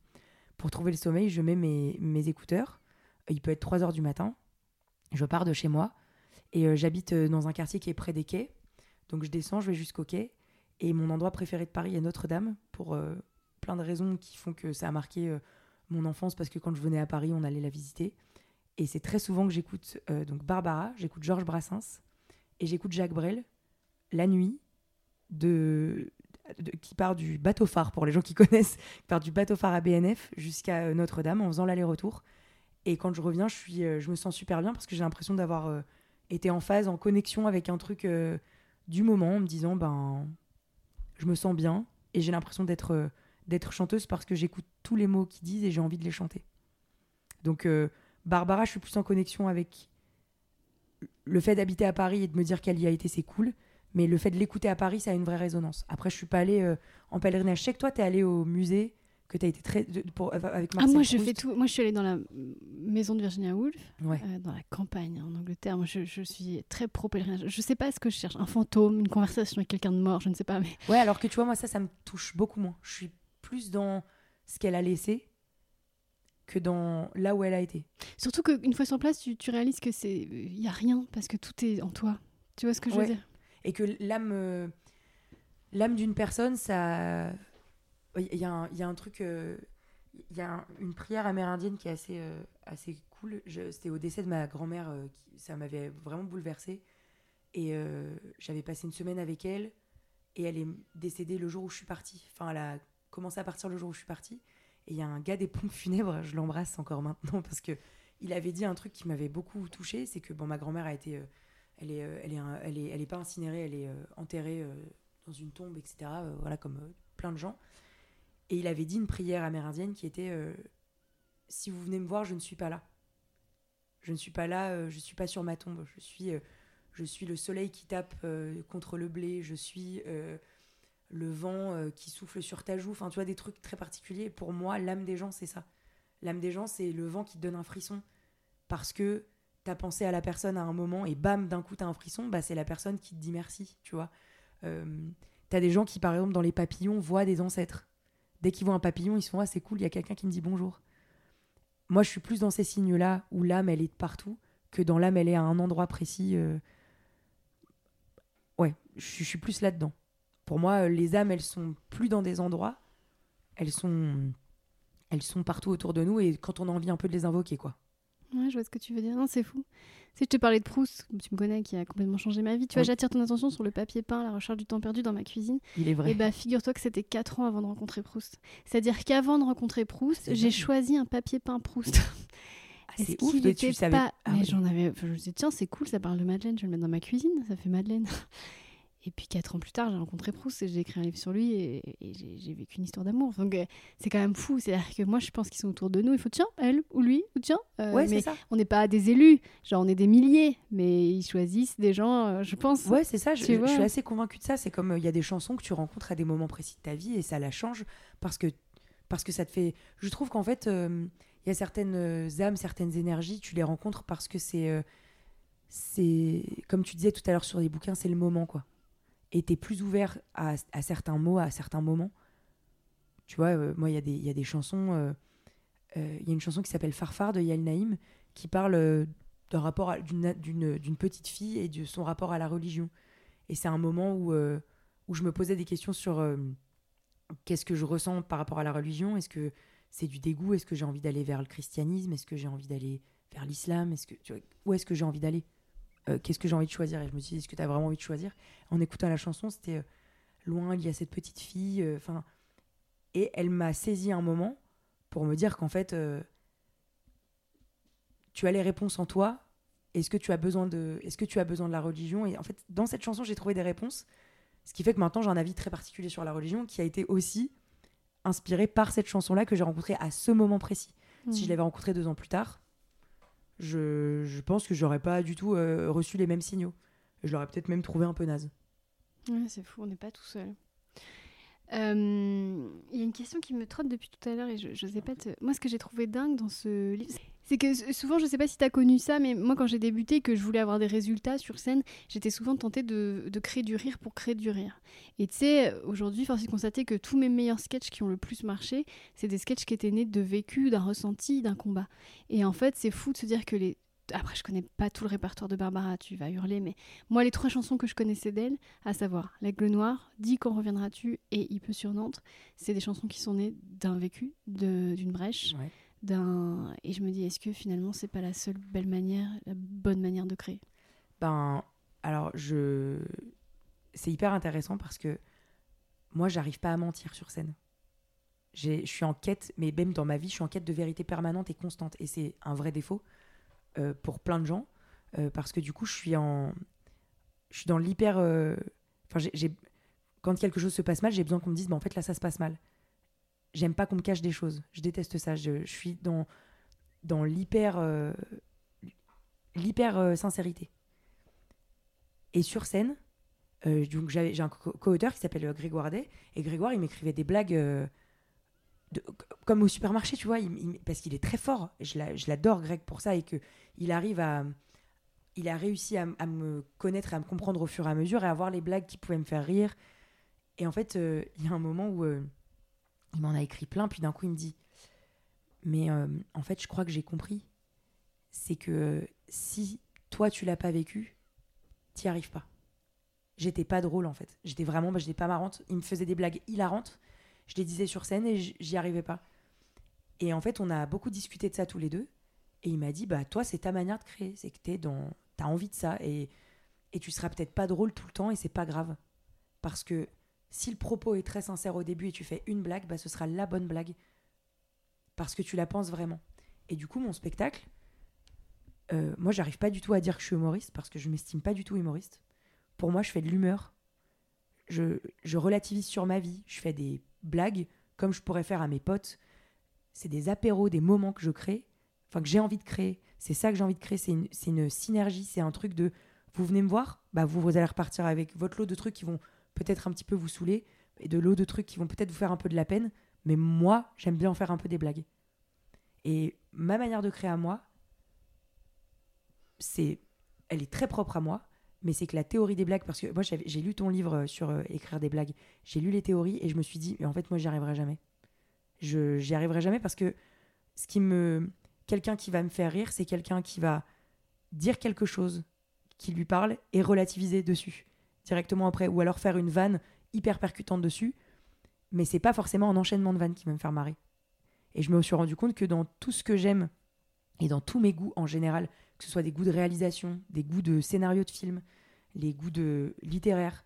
Pour trouver le sommeil, je mets mes, mes écouteurs. Il peut être 3 heures du matin. Je pars de chez moi et euh, j'habite euh, dans un quartier qui est près des quais. Donc je descends, je vais jusqu'au quai. Et mon endroit préféré de Paris est Notre-Dame pour euh, plein de raisons qui font que ça a marqué mon enfance parce que quand je venais à Paris, on allait la visiter. Et c'est très souvent que j'écoute donc Barbara, j'écoute Georges Brassens et j'écoute Jacques Brel la nuit de qui part du bateau phare, pour les gens qui connaissent, qui part du bateau phare à BNF jusqu'à Notre-Dame en faisant l'aller-retour. Et quand je reviens, je, suis, je me sens super bien parce que j'ai l'impression d'avoir euh, été en phase, en connexion avec un truc du moment, en me disant, ben, je me sens bien et j'ai l'impression d'être d'être chanteuse parce que j'écoute tous les mots qu'ils disent et j'ai envie de les chanter. Donc, Barbara, je suis plus en connexion avec le fait d'habiter à Paris et de me dire qu'elle y a été, c'est cool. Mais le fait de l'écouter à Paris, ça a une vraie résonance. Après, je suis pas allée euh, en pèlerinage. Je sais que toi, tu es allé au musée que tu as été très. de- pour, avec Ah, Marcel moi, je fais tout. Moi, je suis allée dans la maison de Virginia Woolf, Ouais. euh, dans la campagne en Angleterre. Moi, je, je suis très pro pèlerinage. Je sais pas ce que je cherche. Un fantôme, une conversation avec quelqu'un de mort, je ne sais pas. Mais Ouais, alors que tu vois, moi, ça, ça me touche beaucoup moins. Je suis plus dans ce qu'elle a laissé que dans là où elle a été. surtout qu'une fois sur place, tu, tu réalises que c'est, il y a rien parce que tout est en toi. Tu vois ce que je Ouais. veux dire? Et que l'âme euh, l'âme d'une personne, ça. Il y, a un- truc. euh, Il y a un- une prière amérindienne qui est assez, euh, assez cool. C'était au décès de ma grand-mère, euh, ça m'avait vraiment bouleversée. Et j'avais passé une semaine avec elle. Et elle est décédée le jour où je suis partie. Enfin, elle a commencé à partir le jour où je suis partie. Et il y a un gars des pompes funèbres, je l'embrasse encore maintenant parce que il avait dit un truc qui m'avait beaucoup touchée, c'est que bon, ma grand-mère a été, elle est, elle est, elle est, elle est pas incinérée, elle est enterrée dans une tombe, etc. voilà comme plein de gens. Et il avait dit une prière amérindienne qui était euh, si vous venez me voir, je ne suis pas là. Je ne suis pas là, euh, je suis pas sur ma tombe. Je suis, euh, je suis le soleil qui tape contre le blé. Je suis le vent qui souffle sur ta joue. Enfin, tu vois, des trucs très particuliers. Pour moi, l'âme des gens, c'est ça. L'âme des gens, c'est le vent qui te donne un frisson. Parce que t'as pensé à la personne à un moment et bam, d'un coup, t'as un frisson. Bah, c'est la personne qui te dit merci, tu vois. T'as des gens qui, par exemple, dans les papillons, voient des ancêtres. Dès qu'ils voient un papillon, ils se Ah, c'est cool, il y a quelqu'un qui me dit bonjour. Moi, je suis plus dans ces signes-là où l'âme, elle est partout que dans l'âme, elle est à un endroit précis. euh. Ouais, je suis- je suis plus là-dedans. Pour moi, euh, les âmes, elles sont plus dans des endroits. Elles sont, elles sont partout autour de nous et quand on a envie un peu de les invoquer, quoi. Ouais, je vois ce que tu veux dire. Non, c'est fou. Si je te parlais de Proust, tu me connais, qui a complètement changé ma vie. Tu vois, Oui. j'attire ton attention sur le papier peint, la recherche du temps perdu dans ma cuisine. Il est vrai. Et bah, figure-toi que c'était 4 ans avant de rencontrer Proust. C'est-à-dire qu'avant de rencontrer Proust, j'ai choisi un papier peint Proust. Ah, c'est ouf, qu'il tu était savais. pas... Ah mais j'en avais... enfin, je me suis dit, tiens, c'est cool, ça parle de Madeleine, je vais le mettre dans ma cuisine, ça fait Madeleine. Et puis quatre ans plus tard, j'ai rencontré Proust et j'ai écrit un livre sur lui et, et j'ai vécu une histoire d'amour. Donc euh, c'est quand même fou. C'est-à-dire que moi, je pense qu'ils sont autour de nous. Il faut tiens, elle ou lui ou tiens. euh, Ouais, mais ça. on n'est pas des élus, genre on est des milliers, mais ils choisissent des gens, euh, je pense. Ouais, c'est ça. Je, je suis assez convaincue de ça. C'est comme euh, il y a des chansons que tu rencontres à des moments précis de ta vie et ça la change parce que parce que ça te fait. Je trouve qu'en fait, il y a certaines âmes, certaines énergies, tu les rencontres parce que c'est c'est comme tu disais tout à l'heure sur les bouquins, c'est le moment quoi. T'es plus ouvert à, certains mots, à certains moments. Tu vois, euh, moi, il y, y a des chansons. euh, euh, Il y a une chanson qui s'appelle Farfar de Yael Naïm qui parle d'un rapport d'une petite fille et de son rapport à la religion. Et c'est un moment où, où je me posais des questions sur qu'est-ce que je ressens par rapport à la religion? Est-ce que c'est du dégoût? Est-ce que j'ai envie d'aller vers le christianisme? Est-ce que j'ai envie d'aller vers l'islam? Où est-ce que j'ai envie d'aller? Euh, Qu'est-ce que j'ai envie de choisir Et je me suis dit, est-ce que tu as vraiment envie de choisir En écoutant la chanson, c'était euh, loin, il y a cette petite fille. euh, et elle m'a saisi un moment pour me dire qu'en fait, tu as les réponses en toi. Est-ce que tu as besoin de, est-ce que tu as besoin de la religion Et en fait, dans cette chanson, j'ai trouvé des réponses. Ce qui fait que maintenant, j'ai un avis très particulier sur la religion, qui a été aussi inspiré par cette chanson-là que j'ai rencontrée à ce moment précis. Si je Mm. l'avais rencontrée deux ans plus tard, je, pense que j'aurais pas du tout euh, reçu les mêmes signaux. Je l'aurais peut-être même trouvé un peu naze. C'est fou, on n'est pas tout seul. Euh, Il y a une question qui me trotte depuis tout à l'heure et je, pas. Moi, ce que j'ai trouvé dingue dans ce livre, c'est que souvent, je sais pas si tu as connu ça, mais moi, quand j'ai débuté et que je voulais avoir des résultats sur scène, j'étais souvent tentée de, créer du rire pour créer du rire. Et tu sais, aujourd'hui, force est de constater que tous mes meilleurs sketchs qui ont le plus marché, c'est des sketchs qui étaient nés de vécu, d'un ressenti, d'un combat. Et en fait, c'est fou de se dire que les. Après, je connais pas tout le répertoire de Barbara, tu vas hurler, mais moi, les trois chansons que je connaissais d'elle, à savoir L'Aigle Noir, Dis quand reviendras-tu et Il peut sur Nantes, c'est des chansons qui sont nées d'un vécu, d'une brèche. D'un. Et je me dis, est-ce que finalement, c'est pas la seule belle manière, la bonne manière de créer? Ben, alors, je. C'est hyper intéressant parce que moi, j'arrive pas à mentir sur scène. Je suis en quête, mais même dans ma vie, je suis en quête de vérité permanente et constante. Et c'est un vrai défaut euh, pour plein de gens euh, parce que du coup, je suis en. Je suis dans l'hyper. euh, Enfin, j'ai. Quand quelque chose se passe mal, j'ai besoin qu'on me dise, bah, en fait, là, ça se passe mal. J'aime pas qu'on me cache des choses. Je déteste ça. Je, suis dans, dans l'hyper. euh, l'hyper euh, sincérité. Et sur scène, euh, donc j'ai un co- co-auteur qui s'appelle euh, Grégoire Day, et Grégoire, il m'écrivait des blagues de- comme au supermarché, tu vois, parce qu'il est très fort. Je la- je l'adore, Greg, pour ça, et que il arrive à. Il a réussi à, à me connaître et à me comprendre au fur et à mesure et à voir les blagues qui pouvaient me faire rire. Et en fait, il y a un moment où il m'en a écrit plein, puis d'un coup, il me dit Mais euh, en fait, je crois que j'ai compris. C'est que si toi, tu l'as pas vécu, t'y arrives pas. J'étais pas drôle, en fait. J'étais vraiment, bah, j'étais pas marrante. Il me faisait des blagues hilarantes. Je les disais sur scène et j'y arrivais pas. Et en fait, on a beaucoup discuté de ça tous les deux. Et il m'a dit, bah toi, c'est ta manière de créer. C'est que t'es dans, t'as envie de ça et et tu seras peut-être pas drôle tout le temps et c'est pas grave. Parce que si le propos est très sincère au début et tu fais une blague, bah ce sera la bonne blague. Parce que tu la penses vraiment. Et du coup, mon spectacle, euh, moi, j'arrive pas du tout à dire que je suis humoriste parce que je m'estime pas du tout humoriste. Pour moi, je fais de l'humeur. Je, je relativise sur ma vie. Je fais des blagues comme je pourrais faire à mes potes. C'est des apéros, des moments que je crée, enfin que j'ai envie de créer. C'est ça que j'ai envie de créer. C'est une, une synergie. C'est un truc de vous venez me voir, bah vous, vous allez repartir avec votre lot de trucs qui vont peut-être un petit peu vous saouler et de lot de trucs qui vont peut-être vous faire un peu de la peine. Mais moi, j'aime bien en faire un peu des blagues. Et ma manière de créer à moi, c'est, elle est très propre à moi, mais c'est que la théorie des blagues, parce que moi j'ai lu ton livre euh, sur euh, écrire des blagues, j'ai lu les théories et je me suis dit, mais en fait moi j'y arriverai jamais. Je j'y arriverai jamais parce que ce qui me, quelqu'un qui va me faire rire, c'est quelqu'un qui va dire quelque chose qui lui parle et relativiser dessus directement après, ou alors faire une vanne hyper percutante dessus, mais c'est pas forcément un enchaînement de vannes qui va me faire marrer. Et je me suis rendu compte que dans tout ce que j'aime et dans tous mes goûts en général, que ce soit des goûts de réalisation, des goûts de scénario de film, les goûts de littéraire,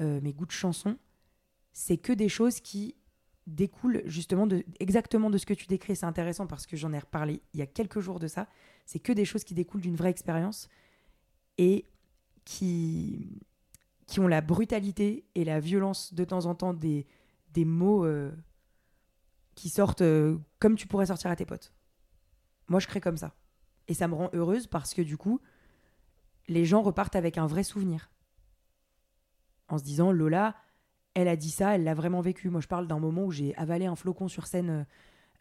euh, mes goûts de chansons, c'est que des choses qui découlent justement exactement de ce que tu décris. C'est intéressant parce que j'en ai reparlé il y a quelques jours de ça. C'est que des choses qui découlent d'une vraie expérience et qui, qui ont la brutalité et la violence de temps en temps des, des mots euh, qui sortent euh, comme tu pourrais sortir à tes potes. Moi, je crée comme ça. Et ça me rend heureuse parce que du coup, les gens repartent avec un vrai souvenir. En se disant, Lola, elle a dit ça, elle l'a vraiment vécu. Moi, je parle d'un moment où j'ai avalé un flocon sur scène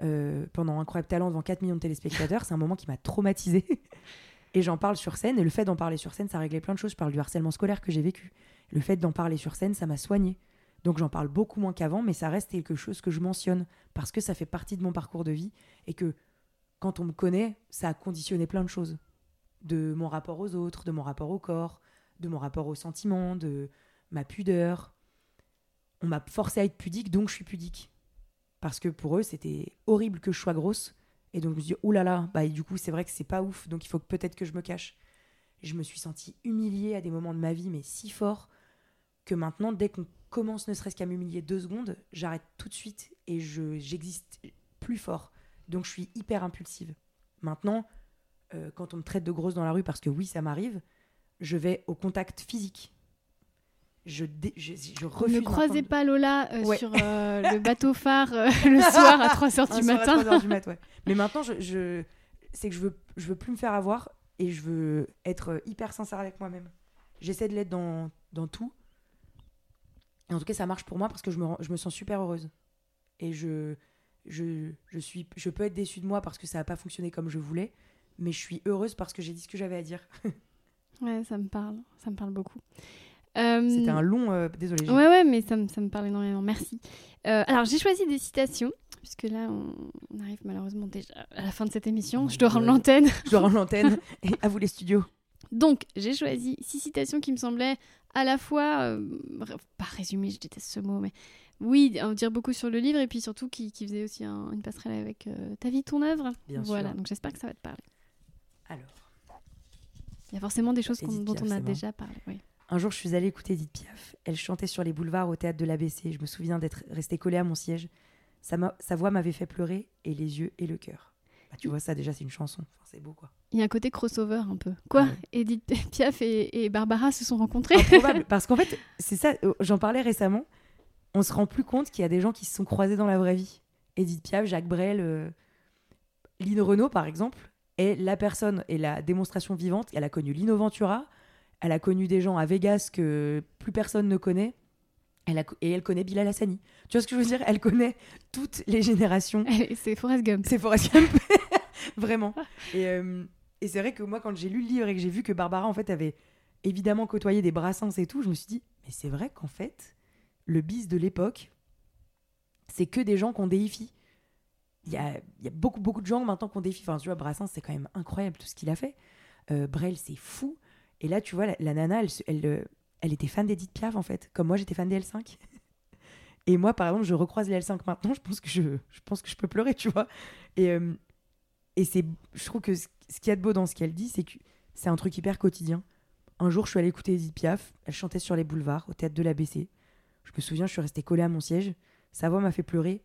euh, pendant Incroyable Talent devant 4 millions de téléspectateurs. C'est un moment qui m'a traumatisée. et j'en parle sur scène. Et le fait d'en parler sur scène, ça réglait plein de choses. Je parle du harcèlement scolaire que j'ai vécu. Le fait d'en parler sur scène, ça m'a soigné. Donc j'en parle beaucoup moins qu'avant, mais ça reste quelque chose que je mentionne parce que ça fait partie de mon parcours de vie et que quand on me connaît, ça a conditionné plein de choses. De mon rapport aux autres, de mon rapport au corps, de mon rapport aux sentiments, de ma pudeur. On m'a forcé à être pudique, donc je suis pudique. Parce que pour eux, c'était horrible que je sois grosse. Et donc je me suis dit, là là, bah, du coup, c'est vrai que c'est pas ouf, donc il faut peut-être que je me cache. Je me suis sentie humiliée à des moments de ma vie, mais si fort, que maintenant, dès qu'on commence ne serait-ce qu'à m'humilier deux secondes, j'arrête tout de suite et je j'existe plus fort. Donc je suis hyper impulsive. Maintenant, euh, quand on me traite de grosse dans la rue, parce que oui, ça m'arrive, je vais au contact physique. Je, dé- je, je refuse. Ne croisez de- pas Lola euh, Ouais. sur euh, le bateau phare le soir à 3h Un du à matin. 3 heures du mat, ouais. Mais maintenant, je, je- c'est que je veux, je veux plus me faire avoir et je veux être hyper sincère avec moi-même. J'essaie de l'être dans, dans tout. Et en tout cas, ça marche pour moi parce que je me, je me sens super heureuse. Et je, je, je, suis, je peux être déçue de moi parce que ça n'a pas fonctionné comme je voulais, mais je suis heureuse parce que j'ai dit ce que j'avais à dire. Ouais, ça me parle. Ça me parle beaucoup. Euh, C'était un long. euh, désolé. Ouais, ouais, mais ça, me- ça me parle énormément. Merci. Euh, alors, j'ai choisi des citations, puisque là, on, on arrive malheureusement déjà à la fin de cette émission. Oh Je dois rendre l'antenne. Je dois rendre l'antenne. Et à vous les studios. Donc, j'ai choisi six citations qui me semblaient à la fois, euh, pas résumé, je déteste ce mot, mais oui, en dire beaucoup sur le livre et puis surtout qui, qui faisait aussi un- une passerelle avec euh, ta vie, ton œuvre. Bien voilà, sûr. donc j'espère que ça va te parler. Alors. Il y a forcément des choses Edith dont Piaf, on a déjà parlé. Oui. Un jour, je suis allée écouter Edith Piaf. Elle chantait sur les boulevards au théâtre de l'ABC. Je me souviens d'être restée collée à mon siège. Sa, ma- sa voix m'avait fait pleurer, et les yeux et le cœur. Bah, tu vois, ça déjà, c'est une chanson. Enfin, c'est beau, quoi. Il y a un côté crossover un peu. Quoi ouais. Edith Piaf et, et Barbara se sont rencontrés Improbable. Parce qu'en fait, c'est ça, euh, j'en parlais récemment. On se rend plus compte qu'il y a des gens qui se sont croisés dans la vraie vie. Edith Piaf, Jacques Brel, euh, Lynn Renault, par exemple, est la personne et la démonstration vivante. Elle a connu Lino Ventura, elle a connu des gens à Vegas que plus personne ne connaît. Elle a, et elle connaît Bilal Hassani. Tu vois ce que je veux dire? Elle connaît toutes les générations. C'est Forrest Gump. C'est Forrest Gump. Vraiment. Et, euh, et c'est vrai que moi, quand j'ai lu le livre et que j'ai vu que Barbara, en fait, avait évidemment côtoyé des brassins et tout, je me suis dit, mais c'est vrai qu'en fait, le bis de l'époque, c'est que des gens qu'on déifie. Il y a, y a beaucoup, beaucoup de gens maintenant qu'on déifie. Enfin, tu vois, Brassens, c'est quand même incroyable tout ce qu'il a fait. Euh, Brel, c'est fou. Et là, tu vois, la, nana, elle, elle, euh, elle était fan d'Edith Piaf, en fait. Comme moi, j'étais fan des L5. Et moi, par exemple, je recroise les L5 maintenant, je pense que je, je, pense que je peux pleurer, tu vois. Et, euh, et c'est, je trouve que ce, qu'il y a de beau dans ce qu'elle dit, c'est que c'est un truc hyper quotidien. Un jour, je suis allée écouter Edith Piaf. Elle chantait sur les boulevards, au théâtre de l'ABC. Je me souviens, je suis restée collée à mon siège. Sa voix m'a fait pleurer.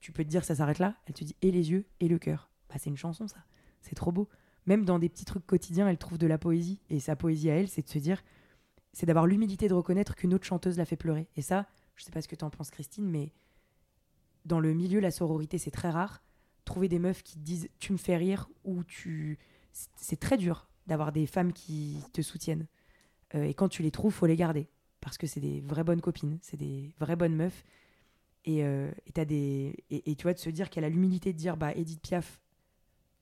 Tu peux te dire, ça s'arrête là Elle te dit, et les yeux, et le cœur. Bah, c'est une chanson, ça. C'est trop beau. Même dans des petits trucs quotidiens, elle trouve de la poésie. Et sa poésie à elle, c'est de se dire, c'est d'avoir l'humilité de reconnaître qu'une autre chanteuse l'a fait pleurer. Et ça, je sais pas ce que t'en penses, Christine, mais dans le milieu, la sororité, c'est très rare. Trouver des meufs qui te disent, tu me fais rire, ou tu. c'est- très dur d'avoir des femmes qui te soutiennent. Euh, et quand tu les trouves, faut les garder. Parce que c'est des vraies bonnes copines, c'est des vraies bonnes meufs. Et, euh, des... et, tu vois, de se dire qu'elle a l'humilité de dire, bah, Edith Piaf,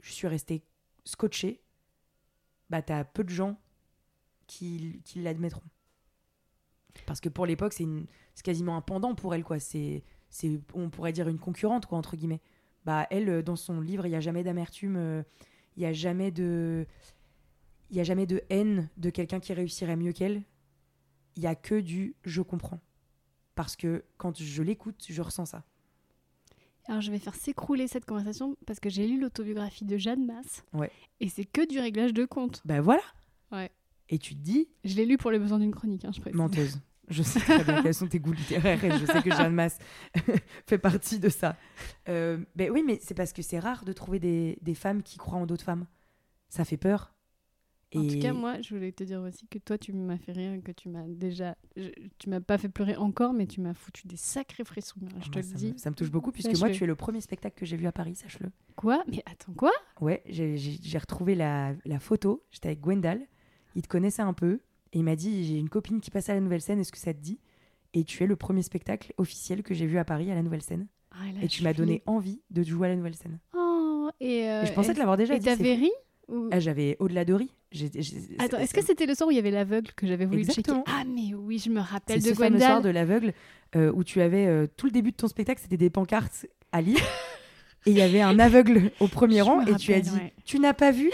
je suis restée scotchée, bah, t'as peu de gens qui, qui l'admettront. Parce que pour l'époque, c'est une... quasiment un pendant pour elle, quoi. C'est, on pourrait dire une concurrente, quoi, entre guillemets. Bah, elle, euh, dans son livre, il n'y a jamais d'amertume, euh, il n'y a jamais de. Il y a jamais de haine de quelqu'un qui réussirait mieux qu'elle. Il y a que du je comprends. Parce que quand je l'écoute, je ressens ça. Alors je vais faire s'écrouler cette conversation parce que j'ai lu l'autobiographie de Jeanne Masse. Ouais. Et c'est que du réglage de compte. Ben voilà. Ouais. Et tu te dis, Je l'ai lu pour les besoins d'une chronique, hein, je précise. menteuse. Je sais très bien quels sont tes goûts littéraires et je sais que Jeanne Masse fait partie de ça. Euh, ben oui, mais c'est parce que c'est rare de trouver des, des femmes qui croient en d'autres femmes. Ça fait peur. En Et- tout cas, moi, je voulais te dire aussi que toi, tu m'as fait rire, que tu m'as déjà... je- tu m'as pas fait pleurer encore, mais tu m'as foutu des sacrés frissons. hein, je te Moi, le ça, dis. me, ça me touche beaucoup puisque moi, tu es le premier spectacle que j'ai vu à Paris, sache-le. Quoi? Mais attends, quoi? Ouais, j'ai retrouvé la, la photo. J'étais avec Gwendal. Il te connaissait un peu. Et il m'a dit J'ai une copine qui passe à la nouvelle scène, est-ce que ça te dit? Et tu es le premier spectacle officiel que j'ai vu à Paris à la nouvelle scène. Ah, Et tu m'as donné envie de jouer à la nouvelle scène. Oh, et, euh, et je pensais et- te l'avoir déjà Et dit. c'est t'avais ri ou- Ah, J'avais au-delà de j'ai- Attends, est-ce que c'était le soir où il y avait l'aveugle que j'avais voulu Exactement. checker Ah, mais oui, je me rappelle de ce fameux soir Gwendal. de l'aveugle euh, où tu avais euh, tout le début de ton spectacle, c'était des pancartes à lire. et il y avait un aveugle au premier Je rang et tu as dit ouais. Tu n'as pas vu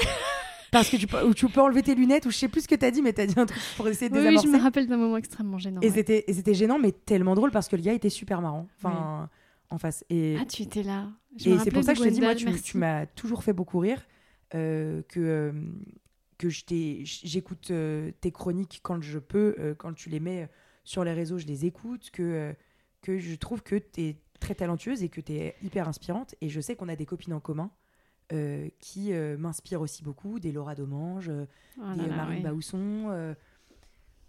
Parce que tu peux, ou tu peux enlever tes lunettes ou je sais plus ce que tu as dit, mais tu as dit un truc pour essayer de Oui, oui, je me rappelle d'un moment extrêmement gênant. Et ouais. c'était gênant, mais tellement drôle parce que le gars était super marrant. Enfin, en face. Et, Ah, tu étais là. Je et c'est pour ça que je te dis, moi, tu, tu m'as toujours fait beaucoup rire. euh, que euh, que j'écoute euh, tes chroniques quand je peux, quand tu les mets sur les réseaux, je les écoute. Que, que je trouve que tu es très talentueuse et que tu es hyper inspirante. Et je sais qu'on a des copines en commun. Euh, qui euh, m'inspirent aussi beaucoup, des Laura Domange, euh, Oh des Marine ouais. Baousson. euh,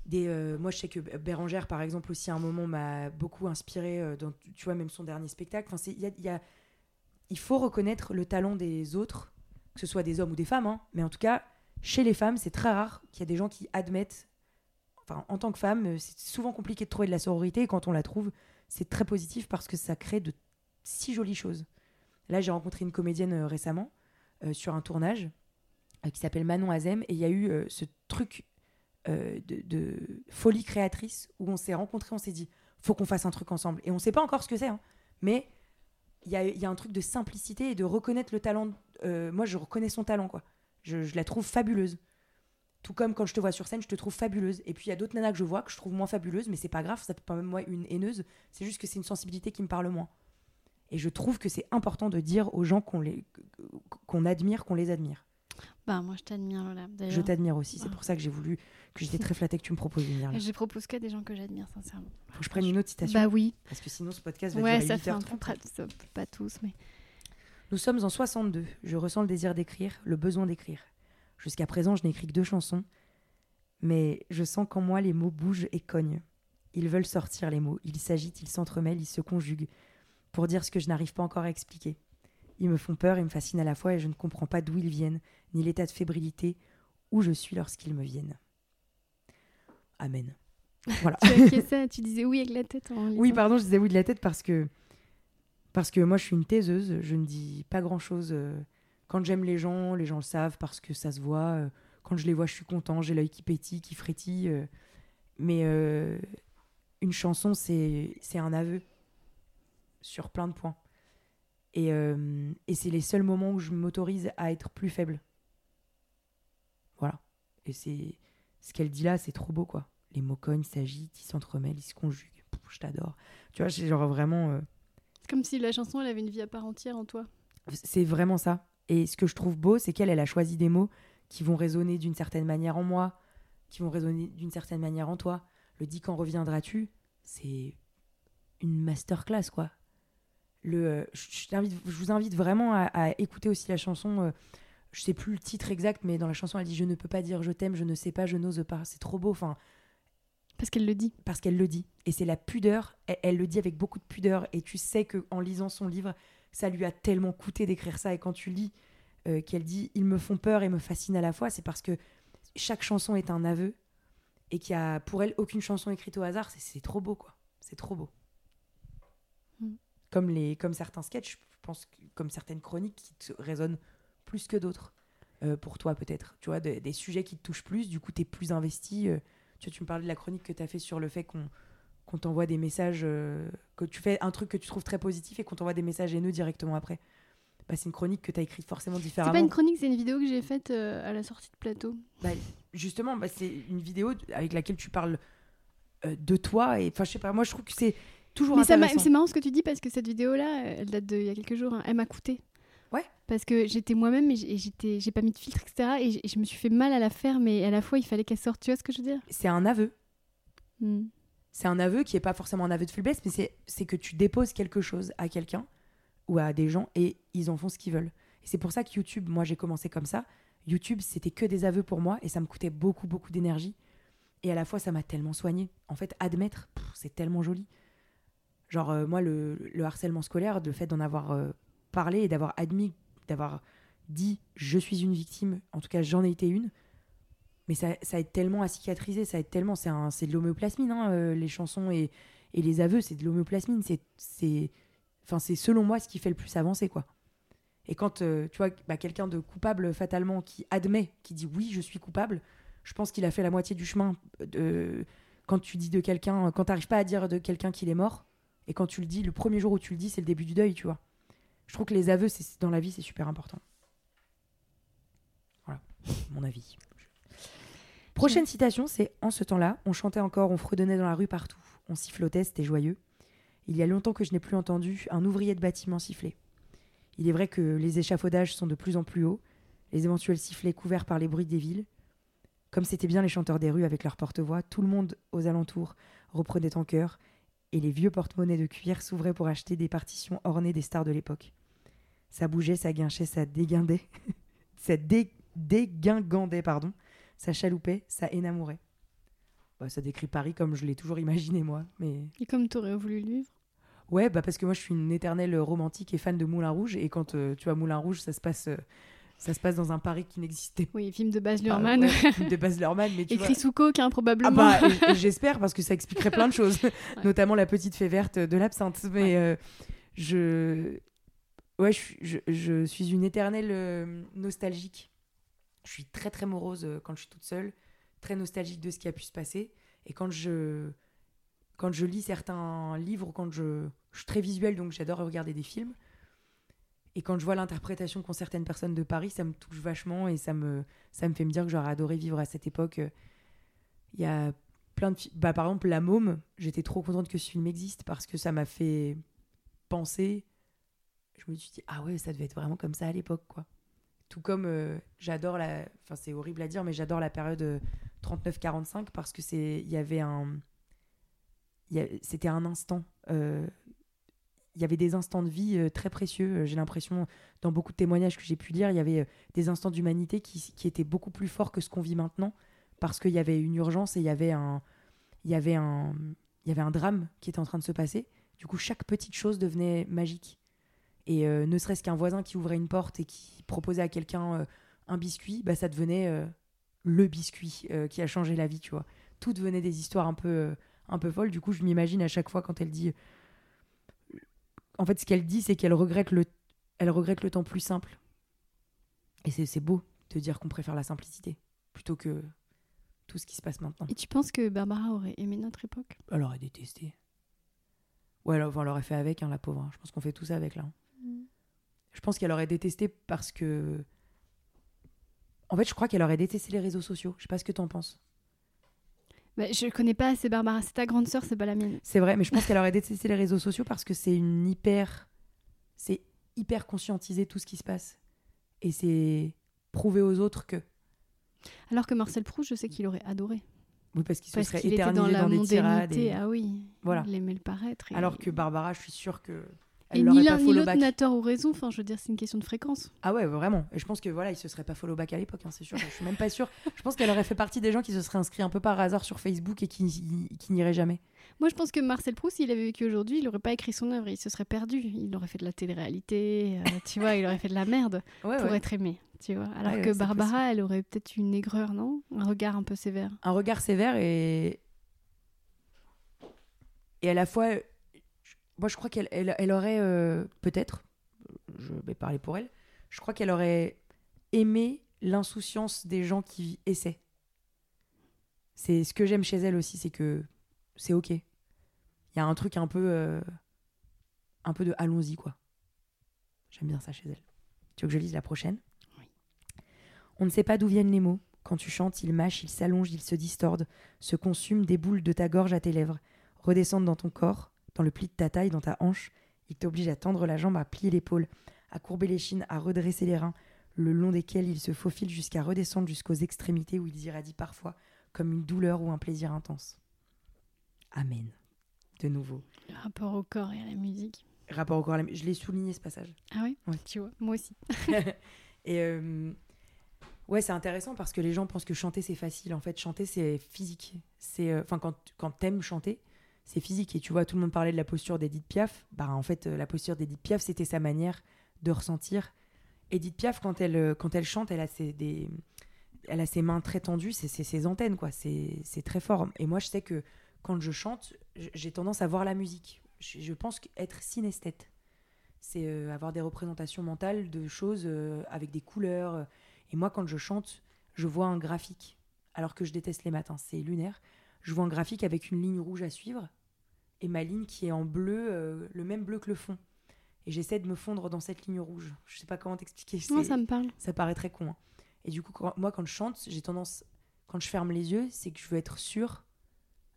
des, moi, je sais que Bérangère, par exemple, aussi à un moment m'a beaucoup inspiré dans, tu vois, même son dernier spectacle. Enfin, y a- y a- il faut reconnaître le talent des autres, que ce soit des hommes ou des femmes. hein. mais en tout cas, chez les femmes, c'est très rare qu'il y a des gens qui admettent. Enfin, en tant que femme, c'est souvent compliqué de trouver de la sororité. Et quand on la trouve, c'est très positif parce que ça crée de si jolies choses. Là, j'ai rencontré une comédienne euh, récemment euh, sur un tournage euh, qui s'appelle Manon Azem. Et il y a eu ce truc de, folie créatrice où on s'est rencontrés, on s'est dit, faut qu'on fasse un truc ensemble. Et on sait pas encore ce que c'est, hein, mais il y a, un truc de simplicité et de reconnaître le talent. moi, je reconnais son talent, quoi. Je, la trouve fabuleuse. Tout comme quand je te vois sur scène, je te trouve fabuleuse. Et puis il y a d'autres nanas que je vois que je trouve moins fabuleuse, mais c'est pas grave, ça peut pas même moi une haineuse. C'est juste que c'est une sensibilité qui me parle moins. Et je trouve que c'est important de dire aux gens qu'on les qu'on admire, qu'on les admire. Bah, moi, je t'admire, Lola. Je t'admire aussi. C'est pour ça que j'ai voulu, que j'étais très flattée que tu me proposes de venir là. je propose qu'à des gens que j'admire, sincèrement. Faut que je prenne une autre citation. Bah oui. Parce que sinon, ce podcast va Ouais, durer ça fait un 8h30. peu ça- Pas tous, mais. Nous sommes en 62. Je ressens le désir d'écrire, le besoin d'écrire. Jusqu'à présent, je n'ai écrit que deux chansons. Mais je sens qu'en moi, les mots bougent et cognent. Ils veulent sortir, les mots. Ils s'agitent, ils s'entremêlent, ils se conjuguent. Pour dire ce que je n'arrive pas encore à expliquer. Ils me font peur et me fascinent à la fois et je ne comprends pas d'où ils viennent, ni l'état de fébrilité où je suis lorsqu'ils me viennent. Amen. Voilà. tu ça, tu disais oui avec la tête en Oui, pardon, je disais oui de la tête parce que parce que moi je suis une taiseuse, je ne dis pas grand-chose quand j'aime les gens, les gens le savent parce que ça se voit quand je les vois, je suis content, j'ai l'œil qui pétille, qui frétille mais une chanson c'est c'est un aveu sur plein de points. Et, et c'est les seuls moments où je m'autorise à être plus faible. Voilà. Et c'est ce qu'elle dit là, c'est trop beau, quoi. Les mots cognent, s'agitent, ils s'entremêlent, ils se conjuguent. je t'adore. Tu vois, c'est genre vraiment. Euh, c'est comme si la chanson, elle avait une vie à part entière en toi. C'est vraiment ça. Et ce que je trouve beau, c'est qu'elle, elle a choisi des mots qui vont résonner d'une certaine manière en moi, qui vont résonner d'une certaine manière en toi. Le dit quand reviendras-tu, c'est une masterclass, quoi. Le, euh, je, je, vous invite vraiment à, écouter aussi la chanson. Euh, je sais plus le titre exact, mais dans la chanson, elle dit Je ne peux pas dire je t'aime, je ne sais pas, je n'ose pas. C'est trop beau. Enfin, parce qu'elle le dit. Parce qu'elle le dit. Et c'est la pudeur. Elle, le dit avec beaucoup de pudeur. Et tu sais que en lisant son livre, ça lui a tellement coûté d'écrire ça. Et quand tu lis euh, qu'elle dit Ils me font peur et me fascinent à la fois, c'est parce que chaque chanson est un aveu. Et qu'il y a pour elle aucune chanson écrite au hasard. C'est trop beau, quoi. C'est trop beau. Mm. Comme, les, comme certains sketchs, je pense, comme certaines chroniques qui te résonnent plus que d'autres euh, pour toi peut-être Tu vois, des sujets qui te touchent plus, du coup tu es plus investi. Euh, tu, tu me parlais de la chronique que tu as fait sur le fait qu'on qu'on t'envoie des messages, euh, que tu fais un truc que tu trouves très positif et qu'on t'envoie des messages haineux directement après. Bah, c'est une chronique que tu as écrite forcément différemment. C'est pas une chronique, c'est une vidéo que j'ai faite à la sortie de plateau. Bah, justement, bah, c'est une vidéo avec laquelle tu parles de toi. Et enfin, je sais pas, moi je trouve que c'est toujours Mais intéressant. C'est marrant ce que tu dis parce que cette vidéo-là, elle date d'il y a quelques jours. Hein. Elle m'a coûté. Ouais. Parce que j'étais moi-même et j'étais, j'ai pas mis de filtre, etc. Et je me suis fait mal à la faire, mais à la fois, il fallait qu'elle sorte. Tu vois ce que je veux dire? C'est un aveu. Hmm. C'est un aveu qui est pas forcément un aveu de faiblesse, mais c'est que tu déposes quelque chose à quelqu'un ou à des gens et ils en font ce qu'ils veulent. Et c'est pour ça que YouTube, moi j'ai commencé comme ça. YouTube, c'était que des aveux pour moi et ça me coûtait beaucoup, beaucoup d'énergie. Et à la fois, ça m'a tellement soigné. En fait, admettre, c'est tellement joli. Genre, euh, moi, le, le, harcèlement scolaire, le fait d'en avoir euh, parler et d'avoir admis, d'avoir dit je suis une victime, en tout cas j'en ai été une, mais ça, ça aide tellement à cicatriser, ça aide tellement, c'est, de l'homéoplasmine, hein, euh, les chansons et, et, les aveux, c'est de l'homéoplasmine, c'est, selon moi ce qui fait le plus avancer, quoi. Et quand tu vois bah, quelqu'un de coupable fatalement qui admet, qui dit oui, je suis coupable, je pense qu'il a fait la moitié du chemin. De... Quand tu dis de quelqu'un, quand tu n'arrives pas à dire de quelqu'un qu'il est mort, et quand tu le dis, le premier jour où tu le dis, c'est le début du deuil, tu vois je trouve que les aveux, c'est, dans la vie, c'est super important. Voilà, mon avis. Prochaine citation, c'est En ce temps-là, on chantait encore, on fredonnait dans la rue partout, on sifflotait, c'était joyeux. Il y a longtemps que je n'ai plus entendu un ouvrier de bâtiment siffler. Il est vrai que les échafaudages sont de plus en plus hauts, les éventuels sifflets couverts par les bruits des villes. Comme c'était bien les chanteurs des rues avec leurs porte-voix, tout le monde aux alentours reprenait en chœur, et les vieux porte-monnaies de cuir s'ouvraient pour acheter des partitions ornées des stars de l'époque. Ça bougeait, ça guinchait, ça déguindait. ça dégingandait, pardon. Ça chaloupait, ça énamourait. Bah, ça décrit Paris comme je l'ai toujours imaginé, moi. Mais... Et comme tu aurais voulu le vivre? Ouais, bah parce que moi, je suis une éternelle romantique et fan de Moulin Rouge. Et quand euh, tu vois Moulin Rouge, ça se passe... Euh, ça se passe dans un Paris qui n'existait pas. Oui, film de Baz ah, Luhrmann. film de Baz Luhrmann. Mais tu Écrit sous coke, hein, probablement. Ah bah, j'espère, parce que ça expliquerait plein de choses. Notamment la petite fée verte de l'absinthe. Mais euh, je... Ouais, je, suis une éternelle euh, nostalgique. Je suis très très morose euh, quand je suis toute seule, très nostalgique de ce qui a pu se passer. Et quand je, quand je lis certains livres, quand je, je suis très visuelle, donc j'adore regarder des films. Et quand je vois l'interprétation qu'ont certaines personnes de Paris, ça me touche vachement et ça me, ça me fait me dire que j'aurais adoré vivre à cette époque. Il y a plein de... Bah, par exemple, La Môme, j'étais trop contente que ce film existe parce que ça m'a fait penser je me suis dit, ah ouais, ça devait être vraiment comme ça à l'époque, quoi. Tout comme euh, j'adore la. Enfin, c'est horrible à dire, mais j'adore la période 39-45 euh, parce que c'est. Il y avait un. C'était un instant. Euh, il y avait des instants de vie très précieux. J'ai l'impression, dans beaucoup de témoignages que j'ai pu lire, il y avait des instants d'humanité qui, qui, étaient beaucoup plus forts que ce qu'on vit maintenant parce qu'il y avait une urgence et il y avait un. Il y avait un. Drame qui était en train de se passer. Du coup, chaque petite chose devenait magique. Et euh, ne serait-ce qu'un voisin qui ouvrait une porte et qui proposait à quelqu'un euh, un biscuit, bah, ça devenait euh, le biscuit qui a changé la vie, tu vois. toutes venaient des histoires un peu, euh, un peu folles. Du coup, je m'imagine à chaque fois quand elle dit. En fait, ce qu'elle dit, c'est qu'elle regrette le, elle regrette le temps plus simple. Et c'est beau de dire qu'on préfère la simplicité plutôt que tout ce qui se passe maintenant. Et tu penses que Barbara aurait aimé notre époque? Elle aurait détesté. Ouais, elle, enfin, elle aurait fait avec, hein, la pauvre. hein. Je pense qu'on fait tout ça avec, là. hein. Je pense qu'elle aurait détesté parce que. En fait, je crois qu'elle aurait détesté les réseaux sociaux. Je sais pas ce que t'en penses. Bah, Je connais pas assez Barbara. C'est ta grande sœur, c'est pas la mienne. C'est vrai, mais je pense qu'elle aurait détesté les réseaux sociaux parce que c'est une hyper. C'est hyper conscientisé tout ce qui se passe. Et c'est prouver aux autres que. Alors que Marcel Proust, je sais qu'il aurait adoré. Oui, parce qu'il se serait qu'il était dans la des tirades. et- Ah oui. Voilà. Il aimait le paraître. et- Alors que Barbara, je suis sûre que. Et Elle ni l'aurait l'un pas ni follow l'autre back. n'a tort ou raison. Enfin, je veux dire, c'est une question de fréquence. Ah ouais, vraiment. Et je pense que voilà, il se serait pas follow back à l'époque, hein, c'est sûr. Je suis même pas sûre. Je pense qu'elle aurait fait partie des gens qui se seraient inscrits un peu par hasard sur Facebook et qui, qui n'iraient jamais. Moi, je pense que Marcel Proust, s'il avait vécu aujourd'hui, il n'aurait pas écrit son œuvre. Il se serait perdu. Il aurait fait de la télé-réalité. euh, tu vois, il aurait fait de la merde Ouais, pour ouais. être aimé. Tu vois. Alors Ouais, que Barbara, elle aurait peut-être une aigreur, non? Un regard un peu sévère. Un regard sévère et. Et à la fois. Moi, je crois qu'elle elle, elle aurait. euh, Peut-être. Je vais parler pour elle. Je crois qu'elle aurait aimé l'insouciance des gens qui essaient. C'est ce que j'aime chez elle aussi, c'est que c'est ok. Il y a un truc un peu. euh, Un peu de allons-y, quoi. J'aime bien ça chez elle. Tu veux que je lise la prochaine? Oui. On ne sait pas d'où viennent les mots. Quand tu chantes, ils mâchent, ils s'allongent, ils se distordent, se consument, déboulent de ta gorge à tes lèvres, redescendent dans ton corps, dans le pli de ta taille, dans ta hanche. Ils t'obligent à tendre la jambe, à plier l'épaule, à courber les chines, à redresser les reins, le long desquels ils se faufilent jusqu'à redescendre jusqu'aux extrémités où ils irradient parfois, comme une douleur ou un plaisir intense. Amen. De nouveau. Le rapport au corps et à la musique. Rapport au corps à la... Je l'ai souligné ce passage. Ah oui? Ouais. Tu vois, moi aussi. Et euh, ouais, c'est intéressant parce que les gens pensent que chanter c'est facile. En fait, chanter c'est physique. C'est euh, enfin quand quand t'aimes chanter, c'est physique. Et tu vois, tout le monde parlait de la posture d'Edith Piaf. Bah en fait, euh, la posture d'Edith Piaf, c'était sa manière de ressentir. Edith Piaf, quand elle euh, quand elle chante, elle a ses des elle a ses mains très tendues, c'est ses antennes quoi. C'est très fort. Et moi, je sais que quand je chante, j'ai tendance à voir la musique. Je, pense être synesthète c'est euh, avoir des représentations mentales de choses avec des couleurs. Et moi, quand je chante, je vois un graphique, alors que je déteste les matins, c'est lunaire. Je vois un graphique avec une ligne rouge à suivre et ma ligne qui est en bleu, euh, le même bleu que le fond. Et j'essaie de me fondre dans cette ligne rouge. Je sais pas comment t'expliquer. Moi, ça me parle. ça paraît très con. hein. Et du coup, quand- moi, quand je chante, j'ai tendance, quand je ferme les yeux, c'est que je veux être sûre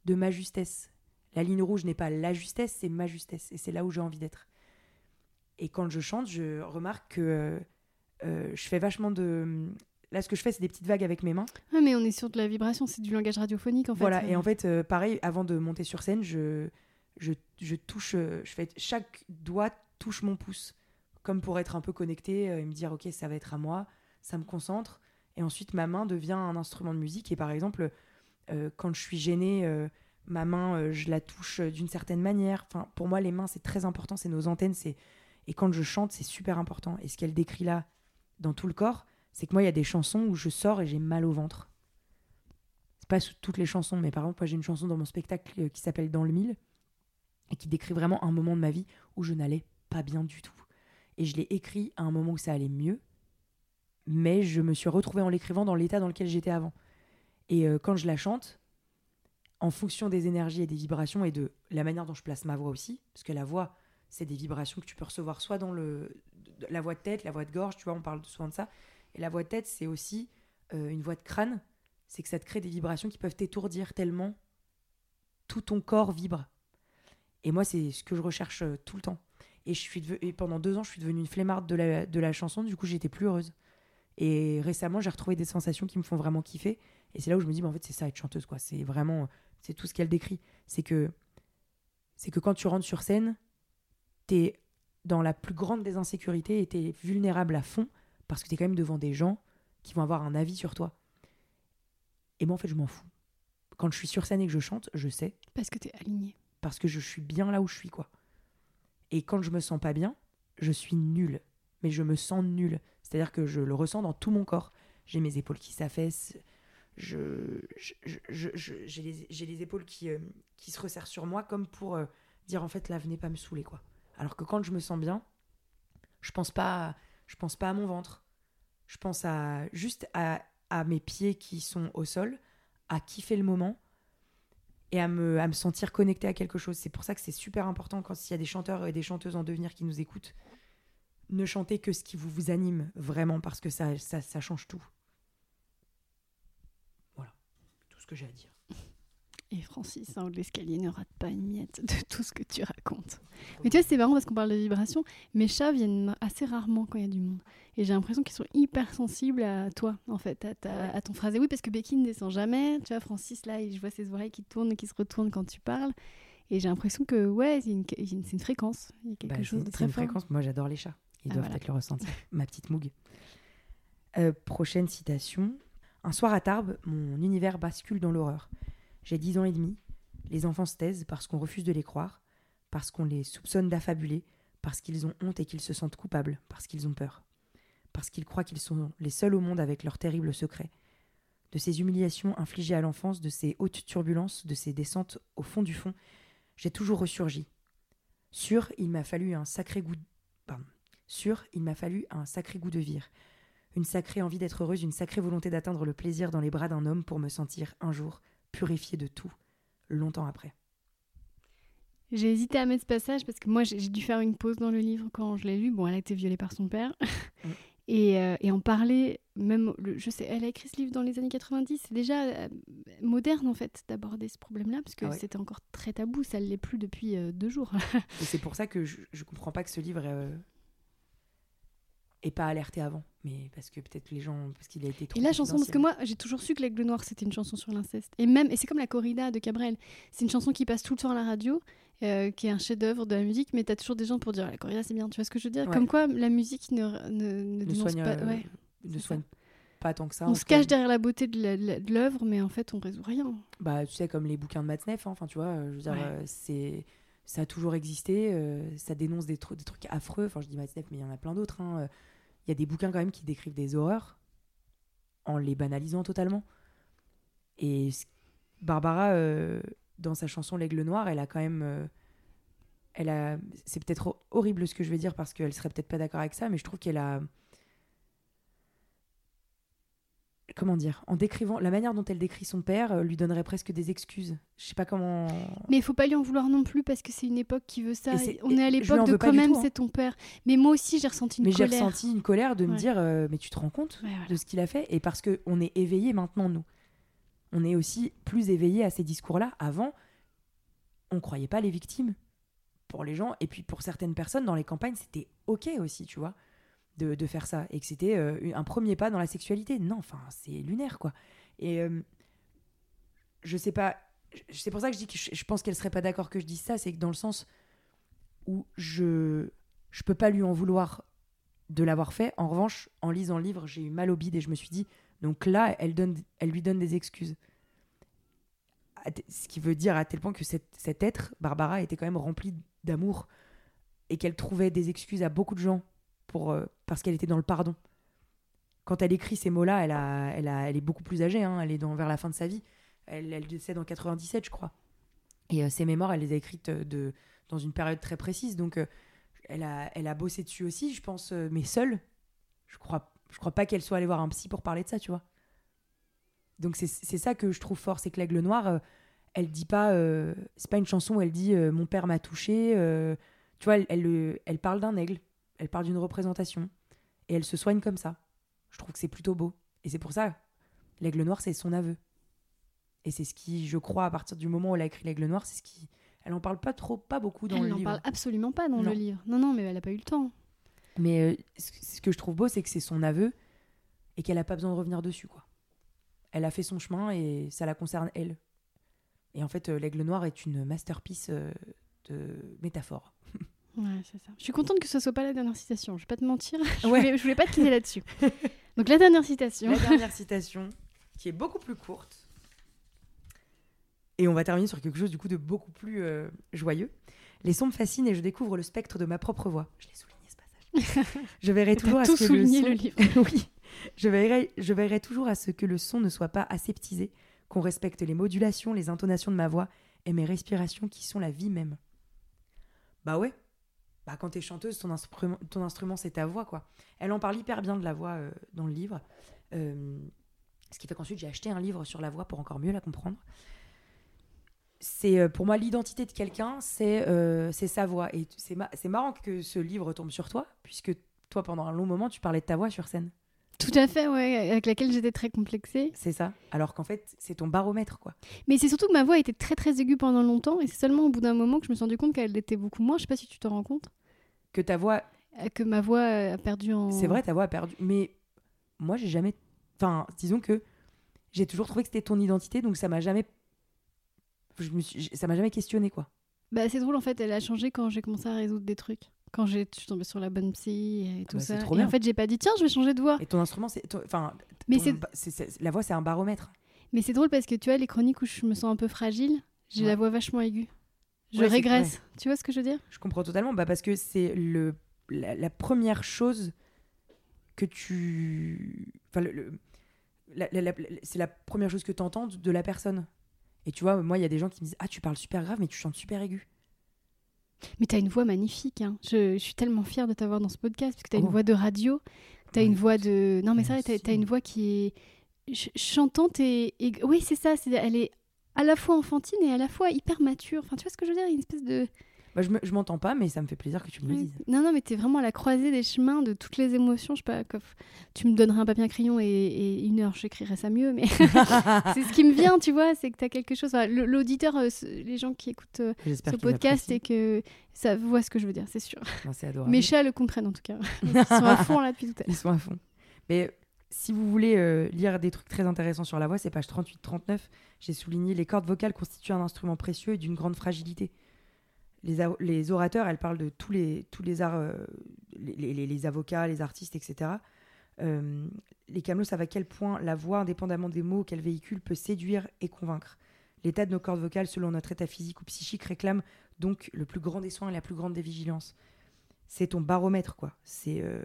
de ma justesse. La ligne rouge n'est pas la justesse, c'est ma justesse. Et c'est là où j'ai envie d'être. Et quand je chante, je remarque que euh, euh, je fais vachement de. Là, ce que je fais, c'est des petites vagues avec mes mains. Ouais, mais on est sur de la vibration, c'est du langage radiophonique en fait. Voilà. Et en fait, euh, pareil, avant de monter sur scène, je, je, touche. euh, je fais chaque doigt touche mon pouce, comme pour être un peu connecté euh, et me dire ok, ça va être à moi. Ça me concentre. Et ensuite, ma main devient un instrument de musique. Et par exemple, euh, quand je suis gênée, ma main, je la touche d'une certaine manière. Enfin, pour moi, les mains, c'est très important. C'est nos antennes. C'est et quand je chante, c'est super important. Et ce qu'elle décrit là, dans tout le corps, c'est que moi, il y a des chansons où je sors et j'ai mal au ventre. C'est pas toutes les chansons, mais par exemple, moi, j'ai une chanson dans mon spectacle qui s'appelle Dans le mille et qui décrit vraiment un moment de ma vie où je n'allais pas bien du tout. Et je l'ai écrit à un moment où ça allait mieux, mais je me suis retrouvée en l'écrivant dans l'état dans lequel j'étais avant. Et euh, quand je la chante, en fonction des énergies et des vibrations et de la manière dont je place ma voix aussi, parce que la voix, c'est des vibrations que tu peux recevoir soit dans le, la voix de tête, la voix de gorge, tu vois, on parle souvent de ça. Et la voix de tête, c'est aussi euh, une voix de crâne, c'est que ça te crée des vibrations qui peuvent t'étourdir tellement tout ton corps vibre. Et moi, c'est ce que je recherche euh, tout le temps. Et, je suis et pendant deux ans, je suis devenue une flemmarde de la, de la chanson, du coup, j'étais plus heureuse. Et récemment, j'ai retrouvé des sensations qui me font vraiment kiffer. Et c'est là où je me dis, bah, en fait, c'est ça être chanteuse, quoi. C'est vraiment, c'est tout ce qu'elle décrit. C'est que, c'est que quand tu rentres sur scène, t'es dans la plus grande des insécurités et t'es vulnérable à fond parce que t'es quand même devant des gens qui vont avoir un avis sur toi. Et moi, en fait, je m'en fous. Quand je suis sur scène et que je chante, je sais Parce que t'es aligné. Parce que je suis bien là où je suis, quoi. Et quand je me sens pas bien, je suis nulle. Mais je me sens nulle. C'est-à-dire que je le ressens dans tout mon corps. J'ai mes épaules qui s'affaissent, je, j'ai les, les, épaules qui, euh, qui se resserrent sur moi comme pour euh, dire en fait là venez pas me saouler quoi. Alors que quand je me sens bien, je pense pas je pense pas à mon ventre. Je pense à juste à, à mes pieds qui sont au sol, à kiffer le moment et à me, sentir connecté à quelque chose. C'est pour ça que c'est super important quand il y a des chanteurs et des chanteuses en devenir qui nous écoutent. Ne chantez que ce qui vous, anime vraiment parce que ça change tout. Voilà, tout ce que j'ai à dire. Et Francis, de l'escalier, ne rate pas une miette de tout ce que tu racontes. Mais tu vois, c'est marrant parce qu'on parle de vibrations. Mes chats viennent assez rarement quand il y a du monde. Et j'ai l'impression qu'ils sont hyper sensibles à toi, en fait, à, à ton phrasé. Oui, parce que Becky ne descend jamais. Tu vois, Francis, là, je vois ses oreilles qui tournent et qui se retournent quand tu parles. Et j'ai l'impression que, ouais, c'est une, une, fréquence. Il y a quelque bah, chose de très une fréquence. Moi, j'adore les chats. Ils ah, doivent peut-être le ressentir. Ma petite Moug. Euh, prochaine citation. Un soir à Tarbes, mon univers bascule dans l'horreur. J'ai dix ans et demi. Les enfants se taisent parce qu'on refuse de les croire, parce qu'on les soupçonne d'affabuler, parce qu'ils ont honte et qu'ils se sentent coupables, parce qu'ils ont peur, parce qu'ils croient qu'ils sont les seuls au monde avec leurs terribles secrets. De ces humiliations infligées à l'enfance, de ces hautes turbulences, de ces descentes au fond du fond, j'ai toujours ressurgi. Sûr, il m'a fallu un sacré goût. Pardon. Sûr, il m'a fallu un sacré goût de vire, une sacrée envie d'être heureuse, une sacrée volonté d'atteindre le plaisir dans les bras d'un homme pour me sentir un jour purifié de tout, longtemps après. J'ai hésité à mettre ce passage parce que moi j'ai dû faire une pause dans le livre quand je l'ai lu. Bon, elle a été violée par son père. Euh, et, en parler, même, je sais, elle a écrit ce livre dans les années 90. C'est déjà euh, moderne en fait d'aborder ce problème-là parce que ah c'était encore très tabou. Ça ne l'est plus depuis euh, deux jours. et c'est pour ça que je ne comprends pas que ce livre et pas alerté avant. Mais parce que peut-être les gens. Parce qu'il a été trop. Et la chanson, parce que moi, j'ai toujours su que L'Aigle Noir, c'était une chanson sur l'inceste. Et même, et c'est comme la corrida de Cabrel. C'est une chanson qui passe tout le temps à la radio, euh, qui est un chef-d'œuvre de la musique, mais t'as toujours des gens pour dire la corrida, c'est bien. Tu vois ce que je veux dire? Comme quoi, la musique ne, ne, ne, soigne, pas. Euh, ouais, ne soigne pas tant que ça. On se cache derrière la beauté de l'œuvre, mais en fait, on résout rien. Bah, tu sais, comme les bouquins de Matzneff, hein, enfin, tu vois, euh, je veux dire, c'est ça a toujours existé, ça dénonce des, des, trucs affreux. Enfin, je dis Matzneff, mais il y en a plein d'autres. Hein, il y a des bouquins quand même qui décrivent des horreurs en les banalisant totalement. Et Barbara, euh, dans sa chanson L'Aigle Noir, elle a quand même. Euh, elle a, c'est peut-être horrible ce que je vais dire parce qu'elle serait peut-être pas d'accord avec ça, mais je trouve qu'elle a comment dire, en décrivant la manière dont elle décrit son père, euh, lui donnerait presque des excuses. Je sais pas comment. Mais il faut pas lui en vouloir non plus parce que c'est une époque qui veut ça. On est à l'époque de quand même hein. c'est ton père. Mais moi aussi j'ai ressenti une colère. Mais j'ai ressenti une colère de me dire euh, mais tu te rends compte de ce qu'il a fait? Et parce que on est éveillé maintenant nous. On est aussi plus éveillé à ces discours-là. Avant, on croyait pas les victimes pour les gens et puis pour certaines personnes dans les campagnes c'était ok aussi tu vois de, faire ça et que c'était euh, un premier pas dans la sexualité. Non, enfin, c'est lunaire, quoi. Et euh, je sais pas, c'est pour ça que je dis que je, pense qu'elle serait pas d'accord que je dise ça, c'est que dans le sens où je je peux pas lui en vouloir de l'avoir fait. En revanche, en lisant le livre, j'ai eu mal au bide et je me suis dit, donc là, elle, donne, elle lui donne des excuses. Ce qui veut dire à tel point que cet être, Barbara, était quand même remplie d'amour et qu'elle trouvait des excuses à beaucoup de gens pour, euh, parce qu'elle était dans le pardon. Quand elle écrit ces mots-là, elle, a, elle, a, elle est beaucoup plus âgée, hein, elle est dans, vers la fin de sa vie. Elle, décède en 97, je crois. Et euh, ses mémoires, elle les a écrites euh, de, dans une période très précise. Donc, elle, a, elle a bossé dessus aussi, je pense, mais seule. Je crois, je crois pas qu'elle soit allée voir un psy pour parler de ça, tu vois. Donc, c'est ça que je trouve fort, c'est que l'aigle noir, elle dit pas. c'est pas une chanson où elle dit Mon père m'a touché. tu vois, elle, elle parle d'un aigle elle parle d'une représentation et elle se soigne comme ça. Je trouve que c'est plutôt beau. Et c'est pour ça, l'aigle noir, c'est son aveu. Et c'est ce qui, je crois, à partir du moment où elle a écrit l'aigle noir, c'est ce qui. Elle en parle pas trop, pas beaucoup dans le livre. Elle n'en parle absolument pas dans le livre. Non, non, mais elle n'a pas eu le temps. Mais euh, ce que je trouve beau, c'est que c'est son aveu et qu'elle n'a pas besoin de revenir dessus, quoi. Elle a fait son chemin et ça la concerne elle. Et en fait, euh, l'aigle noir est une masterpiece euh, de métaphore. Ouais, c'est ça. Je suis contente que ce soit pas la dernière citation. Je vais pas te mentir. Je, ouais. voulais, je voulais pas te quitter là-dessus. Donc la dernière citation. La dernière citation, qui est beaucoup plus courte. Et on va terminer sur quelque chose du coup de beaucoup plus euh, joyeux. Les sons me fascinent et je découvre le spectre de ma propre voix. Je l'ai souligné ce passage. je verrai toujours à ce que le, le livre. oui. je, veillerai, je veillerai toujours à ce que le son ne soit pas aseptisé, qu'on respecte les modulations, les intonations de ma voix et mes respirations qui sont la vie même. Bah ouais. Bah quand t'es chanteuse, ton instrument, ton c'est ta voix quoi. Elle en parle hyper bien de la voix euh, dans le livre. Euh, ce qui fait qu'ensuite j'ai acheté un livre sur la voix pour encore mieux la comprendre. C'est euh, pour moi l'identité de quelqu'un, c'est sa voix. Et c'est marrant que ce livre tombe sur toi, puisque toi pendant un long moment tu parlais de ta voix sur scène. Tout à fait, ouais, avec laquelle j'étais très complexée. C'est ça. Alors qu'en fait, c'est ton baromètre, quoi. Mais c'est surtout que ma voix était très très aiguë pendant longtemps, et c'est seulement au bout d'un moment que je me suis rendu compte qu'elle était beaucoup moins. Je sais pas si tu te rends compte. Que ta voix. Euh, que ma voix a perdu en. C'est vrai, ta voix a perdu. Mais moi, j'ai jamais. Enfin, disons que j'ai toujours trouvé que c'était ton identité, donc ça m'a jamais. Je me suis... Ça m'a jamais questionné, quoi. Bah, c'est drôle, en fait, elle a changé quand j'ai commencé à résoudre des trucs quand je suis tombée sur la bonne psy et tout bah, ça. et en fait, j'ai pas dit tiens, je vais changer de voix. Et ton instrument, c'est, enfin, mais c'est, la voix, c'est un baromètre. Mais c'est drôle parce que tu vois les chroniques où je me sens un peu fragile, j'ai la voix vachement aiguë. Je régresse. Tu vois ce que je veux dire? Je comprends totalement. Bah parce que c'est le la, première chose que tu, enfin le, c'est la première chose que tu entends de la personne. Et tu vois, moi, il y a des gens qui me disent Ah, tu parles super grave, mais tu chantes super aigu. Mais tu as une voix magnifique. Hein. Je, suis tellement fière de t'avoir dans ce podcast parce que tu as une oh. voix de radio. Tu as une voix de. Non, mais ça, tu as, une voix qui est chantante et. Oui, c'est ça. Elle est à la fois enfantine et à la fois hyper mature. Enfin, tu vois ce que je veux dire? Une espèce de. Bah, je, m'entends pas, mais ça me fait plaisir que tu me le dises. Non, non, mais tu es vraiment à la croisée des chemins de toutes les émotions. Je sais pas, tu me donnerais un papier, un crayon et, une heure, j'écrirais ça mieux, mais c'est ce qui me vient, tu vois, c'est que tu as quelque chose. L'auditeur, euh, les gens qui écoutent euh, ce podcast et que ça voit ce que je veux dire, c'est sûr. Mes chats le comprennent en tout cas. Ils sont à fond là depuis tout à l'heure. Ils sont à fond. Mais si vous voulez euh, lire des trucs très intéressants sur la voix, c'est page 38-39. J'ai souligné les cordes vocales constituent un instrument précieux et d'une grande fragilité les, orateurs, elles parlent de tous les, tous les arts, euh, les, avocats, les artistes, etc. Euh, les camelots savent à quel point la voix, indépendamment des mots qu'elle véhicule, peut séduire et convaincre. L'état de nos cordes vocales, selon notre état physique ou psychique, réclame donc le plus grand des soins et la plus grande des vigilances. C'est ton baromètre, quoi. C'est euh,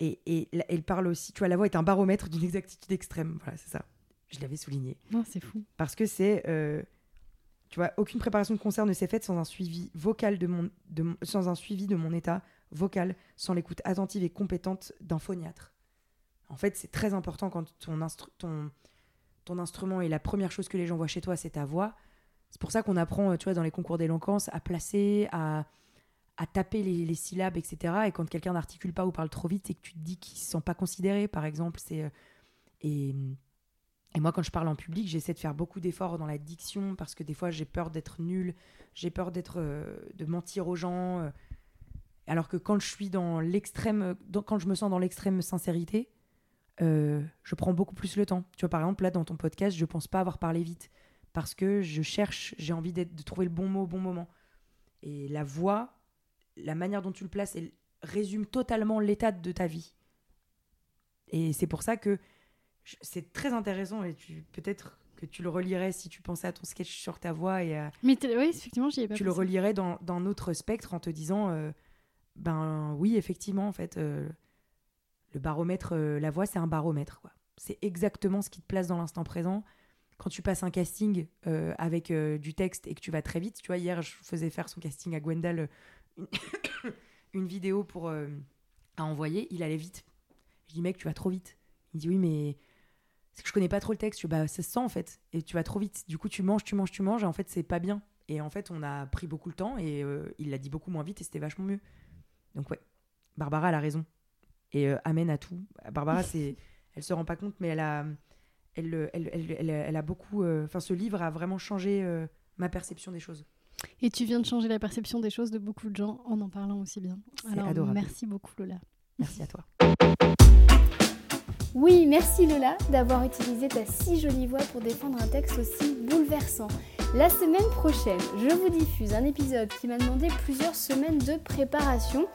et, et elle parle aussi, tu vois, la voix est un baromètre d'une exactitude extrême. Voilà, c'est ça. Je l'avais souligné. Non, c'est fou. Parce que c'est tu vois, aucune préparation de concert ne s'est faite sans un suivi vocal de mon, sans un suivi de mon état vocal, sans l'écoute attentive et compétente d'un phoniatre. En fait, c'est très important quand ton, ton, ton instrument est la première chose que les gens voient chez toi, c'est ta voix. C'est pour ça qu'on apprend, tu vois, dans les concours d'éloquence, à placer, à, à taper les, syllabes, etc. Et quand quelqu'un n'articule pas ou parle trop vite et que tu te dis qu'il ne se sent pas considéré, par exemple. Euh, et et moi, quand je parle en public, j'essaie de faire beaucoup d'efforts dans la diction parce que des fois, j'ai peur d'être nulle, j'ai peur d'être, euh, de mentir aux gens. Euh. alors que quand je suis dans l'extrême, quand je me sens dans l'extrême sincérité, euh, je prends beaucoup plus le temps. Tu vois, par exemple, là, dans ton podcast, je pense pas avoir parlé vite parce que je cherche, j'ai envie de trouver le bon mot au bon moment. Et la voix, la manière dont tu le places, elle résume totalement l'état de ta vie. Et c'est pour ça que c'est très intéressant et tu peut-être que tu le relirais si tu pensais à ton sketch sur ta voix et mais oui effectivement j'y ai pas tu le relirais dans, dans autre spectre en te disant euh, ben oui effectivement en fait euh, le baromètre euh, la voix c'est un baromètre quoi. C'est exactement ce qui te place dans l'instant présent. Quand tu passes un casting avec du texte et que tu vas très vite tu vois hier je faisais faire son casting à Gwendal une, une vidéo pour à envoyer il allait vite. Je dis mec tu vas trop vite. Il dit oui mais c'est que je connais pas trop le texte. bah, ça se sent en fait. Et tu vas trop vite. Du coup, tu manges, tu manges, tu manges. Et en fait, c'est pas bien. Et en fait, on a pris beaucoup le temps et euh, il l'a dit beaucoup moins vite et c'était vachement mieux. Donc, ouais, Barbara, elle a raison. Et euh, amène à tout. Barbara, c'est, elle se rend pas compte, mais elle a, elle, elle, elle, elle a beaucoup. Euh, enfin, ce livre a vraiment changé ma perception des choses. Et tu viens de changer la perception des choses de beaucoup de gens en en parlant aussi bien. Alors, adorable. merci beaucoup, Lola. Merci à toi. Oui, merci Lola d'avoir utilisé ta si jolie voix pour défendre un texte aussi bouleversant. La semaine prochaine, je vous diffuse un épisode qui m'a demandé plusieurs semaines de préparation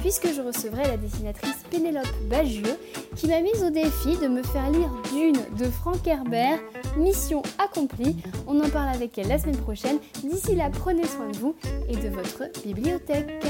puisque je recevrai la dessinatrice Pénélope Bagieux qui m'a mise au défi de me faire lire Dune de Frank Herbert. Mission accomplie. On en parle avec elle la semaine prochaine. D'ici là, prenez soin de vous et de votre bibliothèque.